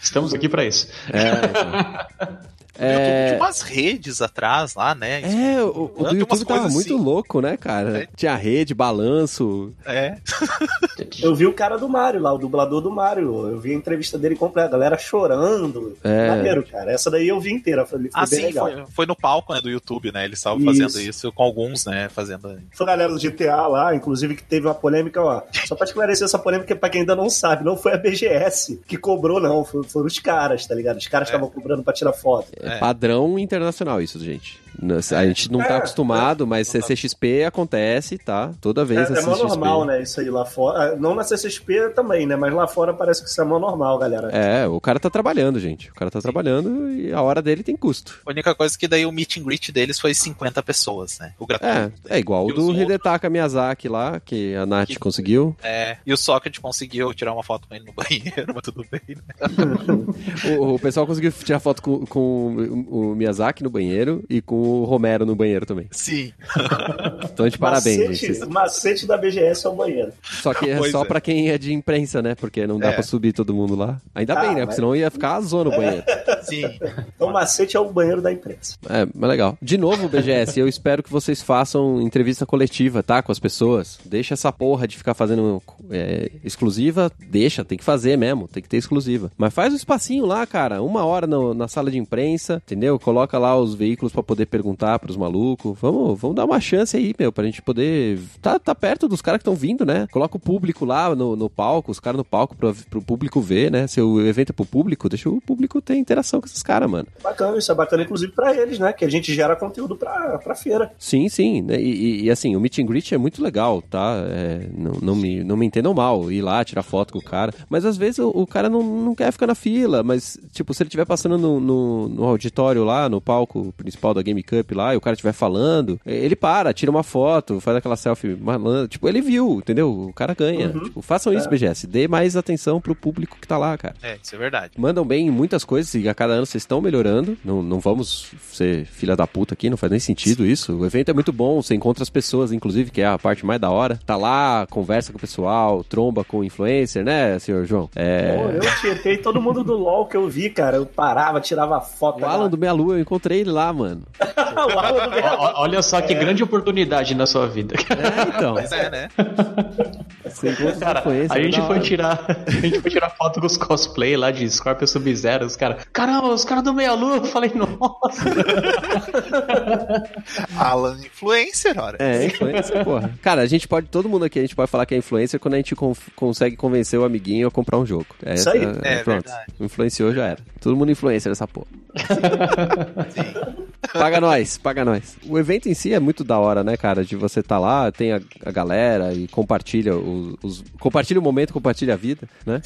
Estamos aqui pra isso. É, então. YouTube É, tinha umas redes atrás lá, né? é, o, o do YouTube tava coisas muito assim. louco, né, cara? É. Tinha rede, balanço. É. Eu vi o cara do Mario lá, o dublador do Mario. Eu vi a entrevista dele completa, a galera chorando. É. Maneiro, cara. Essa daí eu vi inteira. Foi, foi Ah, bem sim, legal. foi, foi no palco né, do YouTube, né? Eles estavam fazendo isso com alguns, né? Fazendo. Foi a galera do GTA lá, inclusive, que teve uma polêmica, ó. Só pra esclarecer essa polêmica, pra quem ainda não sabe, não foi a BGS que cobrou, não. Foi- Foram os caras, tá ligado? Os caras estavam cobrando pra tirar foto. É É. padrão internacional isso, gente. A gente não tá É, acostumado, mas não tá. CCXP acontece, tá? Toda vez É, a é mó normal, né? Isso aí lá fora. Ah, Não na CCXP também, né? Mas lá fora parece que isso é mó normal, galera. É, o cara tá trabalhando, gente. O cara tá trabalhando e a hora dele tem custo. A única coisa que daí o meet and greet deles foi 50 pessoas, né? O É, gratuito. é igual o do outros- Hidetaka Miyazaki lá, que a Nath Que- conseguiu. É, e o Socket conseguiu tirar uma foto com ele no banheiro, mas tudo bem, né? O, o pessoal conseguiu tirar foto com, com o, o Miyazaki no banheiro e com o Romero no banheiro também. Sim. Então, de parabéns, macete, gente. macete da BGS é o banheiro. Só que é Pois só é. pra quem é de imprensa, né? Porque não dá É. pra subir todo mundo lá. Ainda Ah, bem, né? Porque mas- senão ia ficar a zona no banheiro. Sim. Então o macete é o banheiro da imprensa. É, mas legal. De novo, BGS, eu espero que vocês façam entrevista coletiva, tá? Com as pessoas. Deixa essa porra de ficar fazendo é, exclusiva. Deixa, tem que fazer mesmo. Tem que ter exclusiva. Mas faz um espacinho lá, cara. Uma hora no- na sala de imprensa, entendeu? Coloca lá os veículos pra poder perguntar pros malucos. Vamos, vamos dar uma chance aí, meu, pra gente poder. Tá, tá perto dos caras que estão vindo, né? Coloca o público lá no, no palco, os caras no palco pro, pro público ver, né? Se o evento é pro público, deixa o público ter interação com esses caras, mano. Bacana, isso é bacana, inclusive, pra eles, né? Que a gente gera conteúdo pra, pra feira. Sim, sim. né? E, e- e, assim, o meet and greet é muito legal, tá? É, não, não, me, não me entendam mal, ir lá, tirar foto com o cara. Mas às vezes o, o cara não, não quer ficar na fila, mas, tipo, se ele estiver passando no, no, no auditório lá, no palco principal da Game Cup lá, e o cara estiver falando, ele para, tira uma foto, faz aquela selfie malandra. Tipo, ele viu, entendeu? O cara ganha. Tipo, façam isso, BGS. Dê mais atenção pro público que tá lá, cara. É, isso é verdade. Mandam bem em muitas coisas e a cada ano vocês estão melhorando. Não, não vamos ser filha da puta aqui, não faz nem sentido isso. O evento é muito bom, você encontra as pessoas, inclusive, que é a parte mais da hora. Tá lá, conversa com o pessoal, tromba com o influencer, né, senhor João? Pô, É. eu tietei todo mundo do LOL que eu vi, cara. Eu parava, tirava foto. O Alan do Meia Lua, eu encontrei ele lá, mano. o Alan do meia Ó- Olha só que grande oportunidade na sua vida. É, então. Pois é, né? Você encontra Cara, a gente da foi hora. tirar. A gente foi tirar foto com os cosplay lá de Scorpio Sub-Zero. Os caras. Caramba, os caras do Meia Lua. Eu falei, nossa. Alan Influencer, ora. É, influencer, porra. Cara, a gente pode, todo mundo aqui, a gente pode falar que é influencer quando a gente conf- consegue convencer o amiguinho a comprar um jogo. É, Isso aí. É pronto. verdade. Influenciou, já era. Todo mundo influencer nessa porra. Sim. Paga nós, paga nós. O evento em si é muito da hora, né, cara? De você tá lá, tem a, a galera e compartilha os, os- Compartilha o momento, compartilha a vida, né?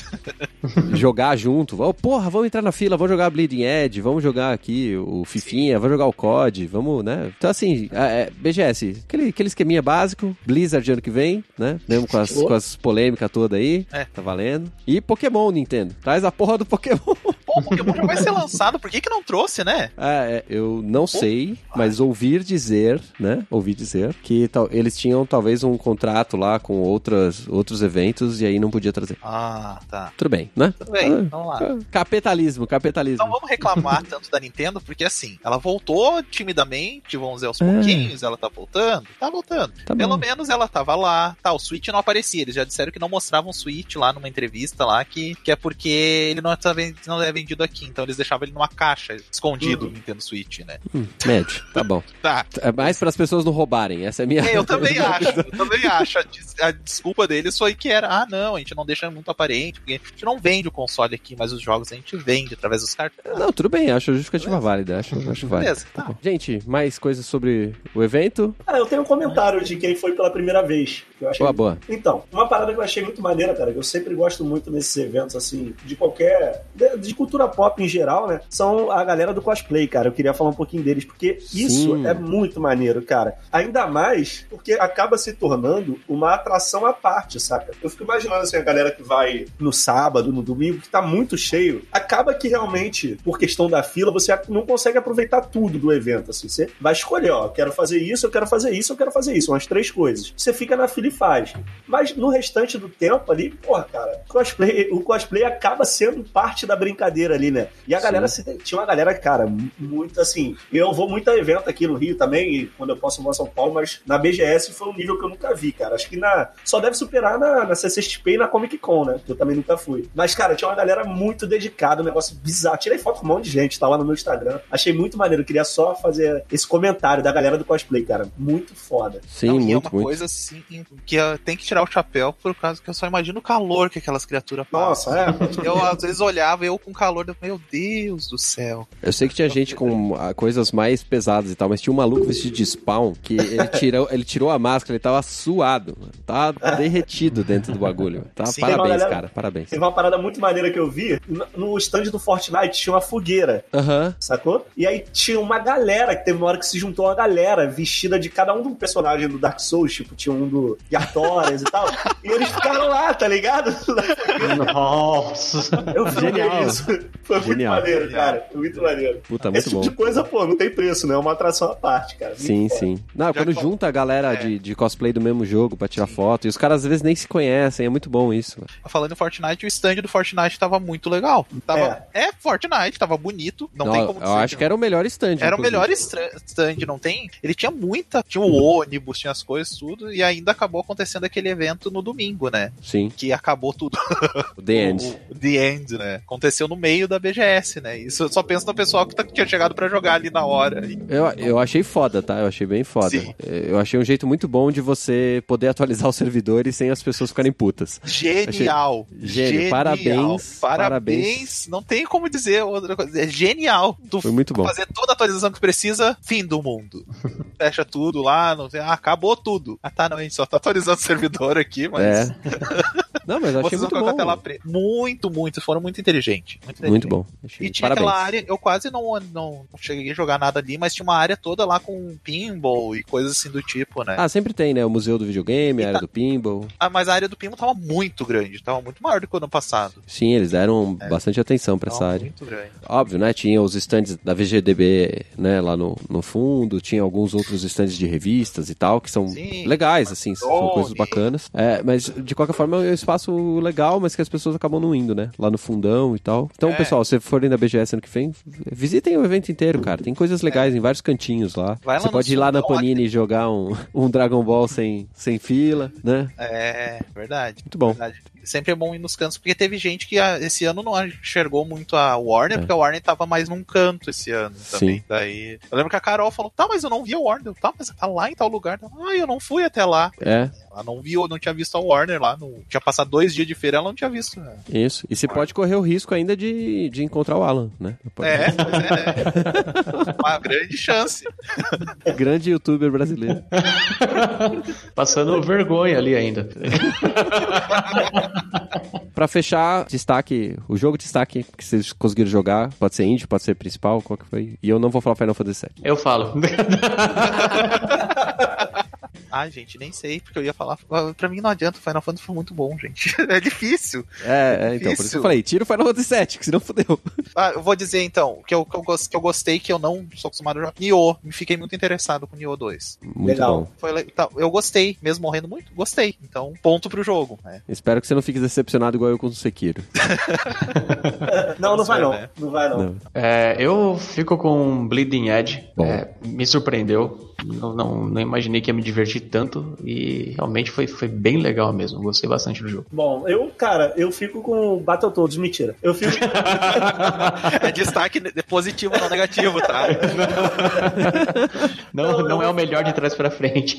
jogar junto. Oh, porra, vamos entrar na fila, vamos jogar Bleeding Edge, vamos jogar aqui o Fifinha, vamos jogar o COD, vamos, né? Então, assim, é, é, BGS, aquele, aquele esqueminha básico, Blizzard ano que vem, né? Mesmo com as, com as polêmicas todas aí, É. tá valendo. E Pokémon, Nintendo. Traz a porra do Pokémon. O Pokémon já vai ser lançado, por que que não trouxe, né? Ah, é, eu não sei, mas ouvir dizer, né? Ouvi dizer que tal- eles tinham talvez um contrato lá com outras, outros eventos e aí não podia trazer. Ah, tá. Tudo bem, né? Tudo bem, Ah, vamos lá. Capitalismo, capitalismo. Não vamos reclamar tanto da Nintendo, porque assim, ela voltou timidamente, vamos dizer aos É. pouquinhos, ela tá voltando, tá voltando. Tá Pelo bom. menos ela tava lá, tá, o Switch não aparecia, eles já disseram que não mostravam o Switch lá numa entrevista lá, que, que é porque ele não, tá não é vendido aqui, então eles deixavam ele numa caixa, escondido, o Nintendo Switch, né? Hum, médio, tá bom. Tá, É mais para as pessoas não roubarem, essa é a minha. É, eu também acho, eu também acho. A, des- a desculpa deles foi que era, ah, não, a gente não deixa muito aparente, porque a gente não vende o console aqui, mas os jogos a gente vende através dos cartões. Não, tudo bem, acho a justificativa válida, acho, acho válida. Beleza, tá. Gente, mais coisas sobre o evento? Ah, eu tenho um comentário de quem foi pela primeira vez. Que eu achei... Boa, boa. Então, uma parada que eu achei muito maneira, cara, que eu sempre gosto muito nesses eventos, assim, de qualquer. de, de cultura pop em geral, né? São a galera do cosplay, cara. Eu queria falar um pouquinho deles, porque isso Sim. é muito maneiro, cara. Ainda mais porque acaba se tornando uma atração à parte, saca? Eu fico imaginando, assim, a galera que vai no sábado, no domingo, que tá muito cheio, acaba que realmente, por questão da fila, você não consegue aproveitar tudo do evento, assim. Você vai escolher, ó, quero fazer isso, eu quero fazer isso, eu quero fazer isso, umas três coisas. Você fica na fila e faz. Mas no restante do tempo ali, porra, cara, cosplay, o cosplay acaba sendo parte da brincadeira ali, né? E a galera, se- tinha uma galera, cara, muito assim. Eu vou muito a evento aqui no Rio também, e quando eu posso eu vou a São Paulo, mas na BGS foi um nível que eu nunca vi, cara. Acho que na. Só deve superar na, na CCXP e na Comic Con, né? Que eu também nunca fui. Mas, cara, tinha uma galera muito dedicada, um negócio bizarro. Tirei foto com um monte de gente, tá lá no meu Instagram. Achei muito maneiro. Queria só fazer esse comentário da galera do cosplay, cara. Muito foda. Sim, Não, é muito, uma muito. coisa assim que eu tenho que tirar o chapéu por causa que eu só imagino o calor que aquelas criaturas Nossa, passam. é. Eu às vezes olhava eu com calor, eu, meu Deus do céu. Eu sei que tinha gente com ah, coisas mais pesadas e tal, mas tinha um maluco vestido de spawn que ele tirou, ele tirou a máscara, ele tava suado, mano. tava derretido dentro do bagulho. Tá? Sim. parabéns, Galera- cara, parabéns. Teve uma parada muito maneira que eu vi. No- stand do Fortnite tinha uma fogueira. Aham. Sacou? E aí tinha uma galera, que teve uma hora que se juntou uma galera vestida de cada um do personagem do Dark Souls, tipo, tinha um do de Artorias e tal. E eles ficaram lá, tá ligado? Nossa. Eu Genial. isso. Foi Genial. muito maneiro, cara. Foi muito maneiro. Puta, muito Esse tipo bom. de coisa, pô, não tem preço, né? É uma atração à parte, cara. Muito Sim, foda. sim. Não, Já quando com- junta a galera É. de, de cosplay do mesmo jogo pra tirar foto, e os caras às vezes nem se conhecem, é muito bom isso. mano. Falando em Fortnite, o stand do Fortnite tava muito legal. Tava, é. Fortnite, tava bonito. Não, tem como eu acho que era o melhor stand. Era o melhor stand, não tem? Ele tinha muita, tinha o ônibus, tinha as coisas, tudo, e ainda acabou acontecendo aquele evento no domingo, né? Sim, Que acabou tudo. The End. O, o The End, né? Aconteceu no meio da BGS, né? Isso eu só penso no pessoal que tá- tinha chegado pra jogar ali na hora. E- Eu, eu achei foda, tá? Eu achei bem foda. Sim. Eu achei um jeito muito bom de você poder atualizar os servidores sem as pessoas ficarem putas. Genial. Gênio. Genial. Parabéns, Parabéns. parabéns. Não tem como dizer outra coisa. É genial. Tu Foi muito bom. fazer toda a atualização que precisa, fim do mundo. Fecha tudo lá, não tem, ah, acabou tudo. Ah, tá, não, a gente só tá atualizando o servidor aqui, mas É. Não, mas achei vocês muito bom. Muito, muito, foram muito inteligentes. Muito, Muito inteligentes. bom. Achei- E tinha Parabéns. aquela área, eu quase não, não cheguei a jogar nada ali, mas tinha uma área toda lá com pinball e coisas assim do tipo, né? Ah, sempre tem, né? O museu do videogame, E a área tá- do pinball. Ah, mas a área do pinball tava muito grande, tava muito maior do que o ano passado. Sim, eles deram bastante atenção pra essa área. muito grande. Óbvio, né? Tinha os stands da VGDB, né? Lá no, no fundo. Tinha alguns outros stands de revistas e tal, que são Sim. legais, assim. São coisas bacanas. É, mas, de qualquer forma, eu, espaço legal, mas que as pessoas acabam não indo, né? Lá no fundão e tal. Então, É. pessoal, se forem da BGS ano que vem, visitem o evento inteiro, cara. Tem coisas legais em vários cantinhos lá. Lá Você pode ir lá na Panini e jogar um, um Dragon Ball sem, sem fila, né? É, verdade. Muito bom. Verdade. Sempre é bom ir nos cantos, porque teve gente que ah, esse ano não enxergou muito a Warner, É. porque a Warner tava mais num canto esse ano também. Sim. Daí. Eu lembro que a Carol falou: tá, mas eu não vi a Warner. Tá, mas tá lá em tal lugar. Ah, eu não fui até lá. É, Ela não viu, não tinha visto a Warner lá. Não... Tinha passado dois dias de feira, ela não tinha visto. né? isso. E você pode correr o risco ainda de, de encontrar o Alan, né? Pode- É, pois é. né? Uma grande chance. Grande youtuber brasileiro. Passando vergonha ali ainda. Pra fechar, destaque, o jogo de destaque que vocês conseguiram jogar, pode ser indie, pode ser principal, qual que foi? E eu não vou falar Final Fantasy VII. Eu falo. Ai, gente, nem sei, porque eu ia falar. Ah, Pra mim não adianta, o Final Fantasy foi muito bom, gente. É difícil. É, é, então, por isso que eu Difícil. falei, tira o Final Fantasy VII, que senão fudeu. Ah, eu vou dizer então, que eu, que eu, que eu gostei, que eu não sou acostumado a jogar. Nioh, me fiquei muito interessado com Nioh 2. Muito Legal. bom. Foi então, eu gostei, mesmo morrendo muito, gostei. Então, ponto pro jogo, né? Espero que você não fique decepcionado igual eu com o Sekiro. Não, não vai não. né? Não vai não. Não. É, eu fico com Bleeding Edge. É, me surpreendeu. Não, não, não imaginei que ia me divertir tanto. E realmente foi, foi bem legal mesmo. Gostei bastante do jogo. Bom, eu, cara, eu fico com Battletoads, mentira. Eu fico. É destaque positivo, não negativo, tá? Não, Não, não, é o melhor de trás pra frente.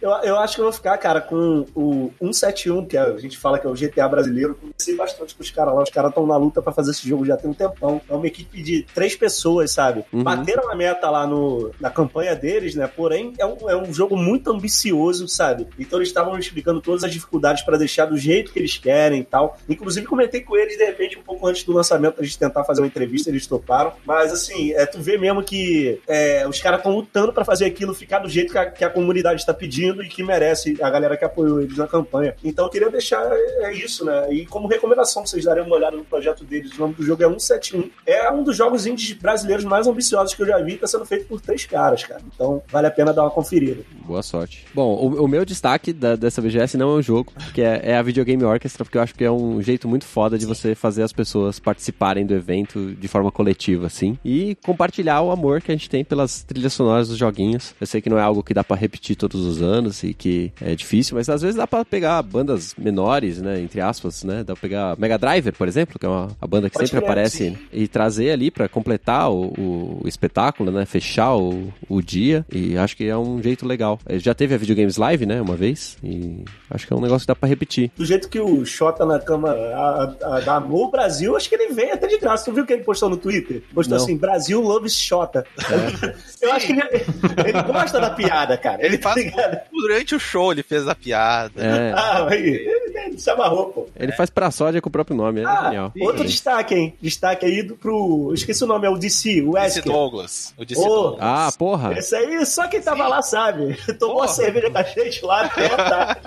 eu, eu acho que eu vou ficar, cara, com o 171, que a gente fala que é o GTA brasileiro. Conheci bastante com os caras lá. Os caras estão na luta pra fazer esse jogo já tem um tempão. É uma equipe de três pessoas, sabe? Uhum. Bateram a meta lá no, na campanha deles, né? Porém, é um, é um jogo muito ambicioso, sabe? Então eles estavam explicando todas as dificuldades pra deixar do jeito que eles querem e tal. Inclusive, comentei com eles, de repente, um pouco antes do lançamento, a gente tentar fazer uma entrevista, eles toparam. Mas, assim, é, tu vê mesmo que é, os caras estão lutando pra fazer aquilo ficar do jeito que a, que a comunidade está pedindo e que merece a galera que apoiou eles na campanha. Então, eu queria deixar é, isso, né? E como recomendação, pra vocês darem uma olhada no projeto deles, o nome do jogo é 171. É um dos jogos indies brasileiros mais ambiciosos que eu já vi, tá sendo feito por três caras, cara. Então, vale a pena dar uma conferida. Boa sorte. Bom, o, o meu destaque da- dessa BGS não é um jogo, que é, é a Videogame Orchestra, porque eu acho que é um jeito muito foda de você fazer as pessoas participarem do evento de forma coletiva, assim. E compartilhar o amor que a gente tem pelas trilhas sonoras dos joguinhos. Eu sei que não é algo que dá pra repetir todos os anos e que é difícil, mas às vezes dá pra pegar bandas menores, né, entre aspas, né? Dá pra pegar Mega Driver, por exemplo, que é uma, a banda que Pode sempre aparece sim. e trazer ali pra completar o, o espetáculo, né? Fechar o, o dia. E acho que é um jeito legal. Eh, Já teve a Videogames Live, né? Uma vez. E acho que é um negócio que dá pra repetir. Do jeito que o Xota na cama a, a, da Amor Brasil, acho que ele vem até de graça. Tu viu o que ele postou no Twitter? Postou Não. assim, Brasil loves Xota. Eu acho que ele, ele gosta da piada, cara. Ele tá faz ligado? durante o show, ele fez a piada. É, Ah, aí, ele, se amarrou, pô. ele faz pra sódia com o próprio nome. É Ah, genial. outro destaque, hein? Destaque aí do, pro. eu Esqueci o nome, é o DC, o Wesker. Douglas. O Disse Ô, Douglas. Ah, porra. Esse aí, só quem tava lá sabe. Tomou Porra. uma cerveja com a gente lá até a tarde.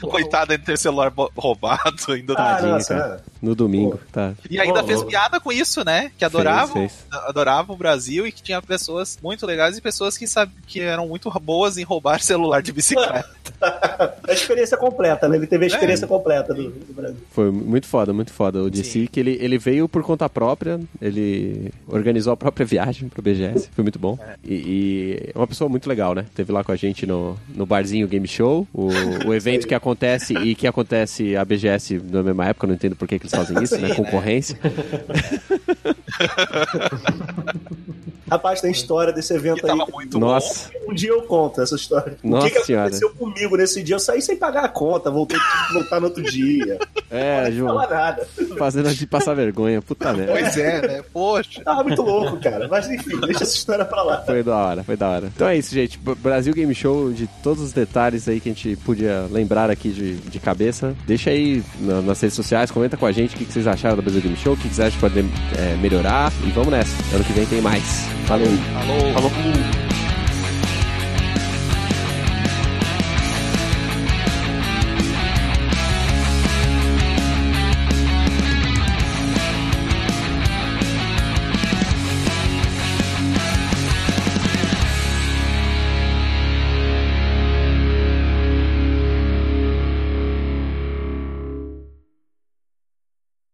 Coitado de ter celular roubado ainda. Ah, nossa, cara. No domingo, tá. E ainda fez piada com isso, né? Que adoravam, fez. adoravam o Brasil e que tinha pessoas muito legais e pessoas que, sab... que eram muito boas em roubar celular de bicicleta. A experiência completa, né? Ele teve a experiência completa do, do Brasil. Foi muito foda, muito foda. O DC, que ele, ele veio por conta própria, ele organizou a própria viagem pro BGS, foi muito bom. E, e é uma pessoa muito legal, né? Teve lá com a gente no, no barzinho Game Show, o, o evento que acontece e que acontece a BGS na mesma época, não entendo por que, que eles fazem isso, né? Sim, né? Concorrência. Rapaz, tem história desse Que evento aí. tava muito Nossa. Um dia eu conto essa história. Nossa o que, que Senhora. aconteceu comigo nesse dia? Eu saí sem pagar a conta, voltei que voltar no outro dia. É, Não João, falar nada. fazendo a gente passar vergonha, puta bom. merda. Pois é, né? Poxa. Tava muito louco, cara. Mas enfim, deixa essa história pra lá. Foi da hora, foi da hora. Então é isso, gente. Brasil Game Show, de todos os detalhes aí que a gente podia lembrar aqui de, de cabeça. Deixa aí na- nas redes sociais, comenta com a gente o que, que vocês acharam do Brasil Game Show, o que, que vocês acham que pode é, melhorar. E vamos nessa. Ano que vem tem mais. Valeu. Alô. Falou.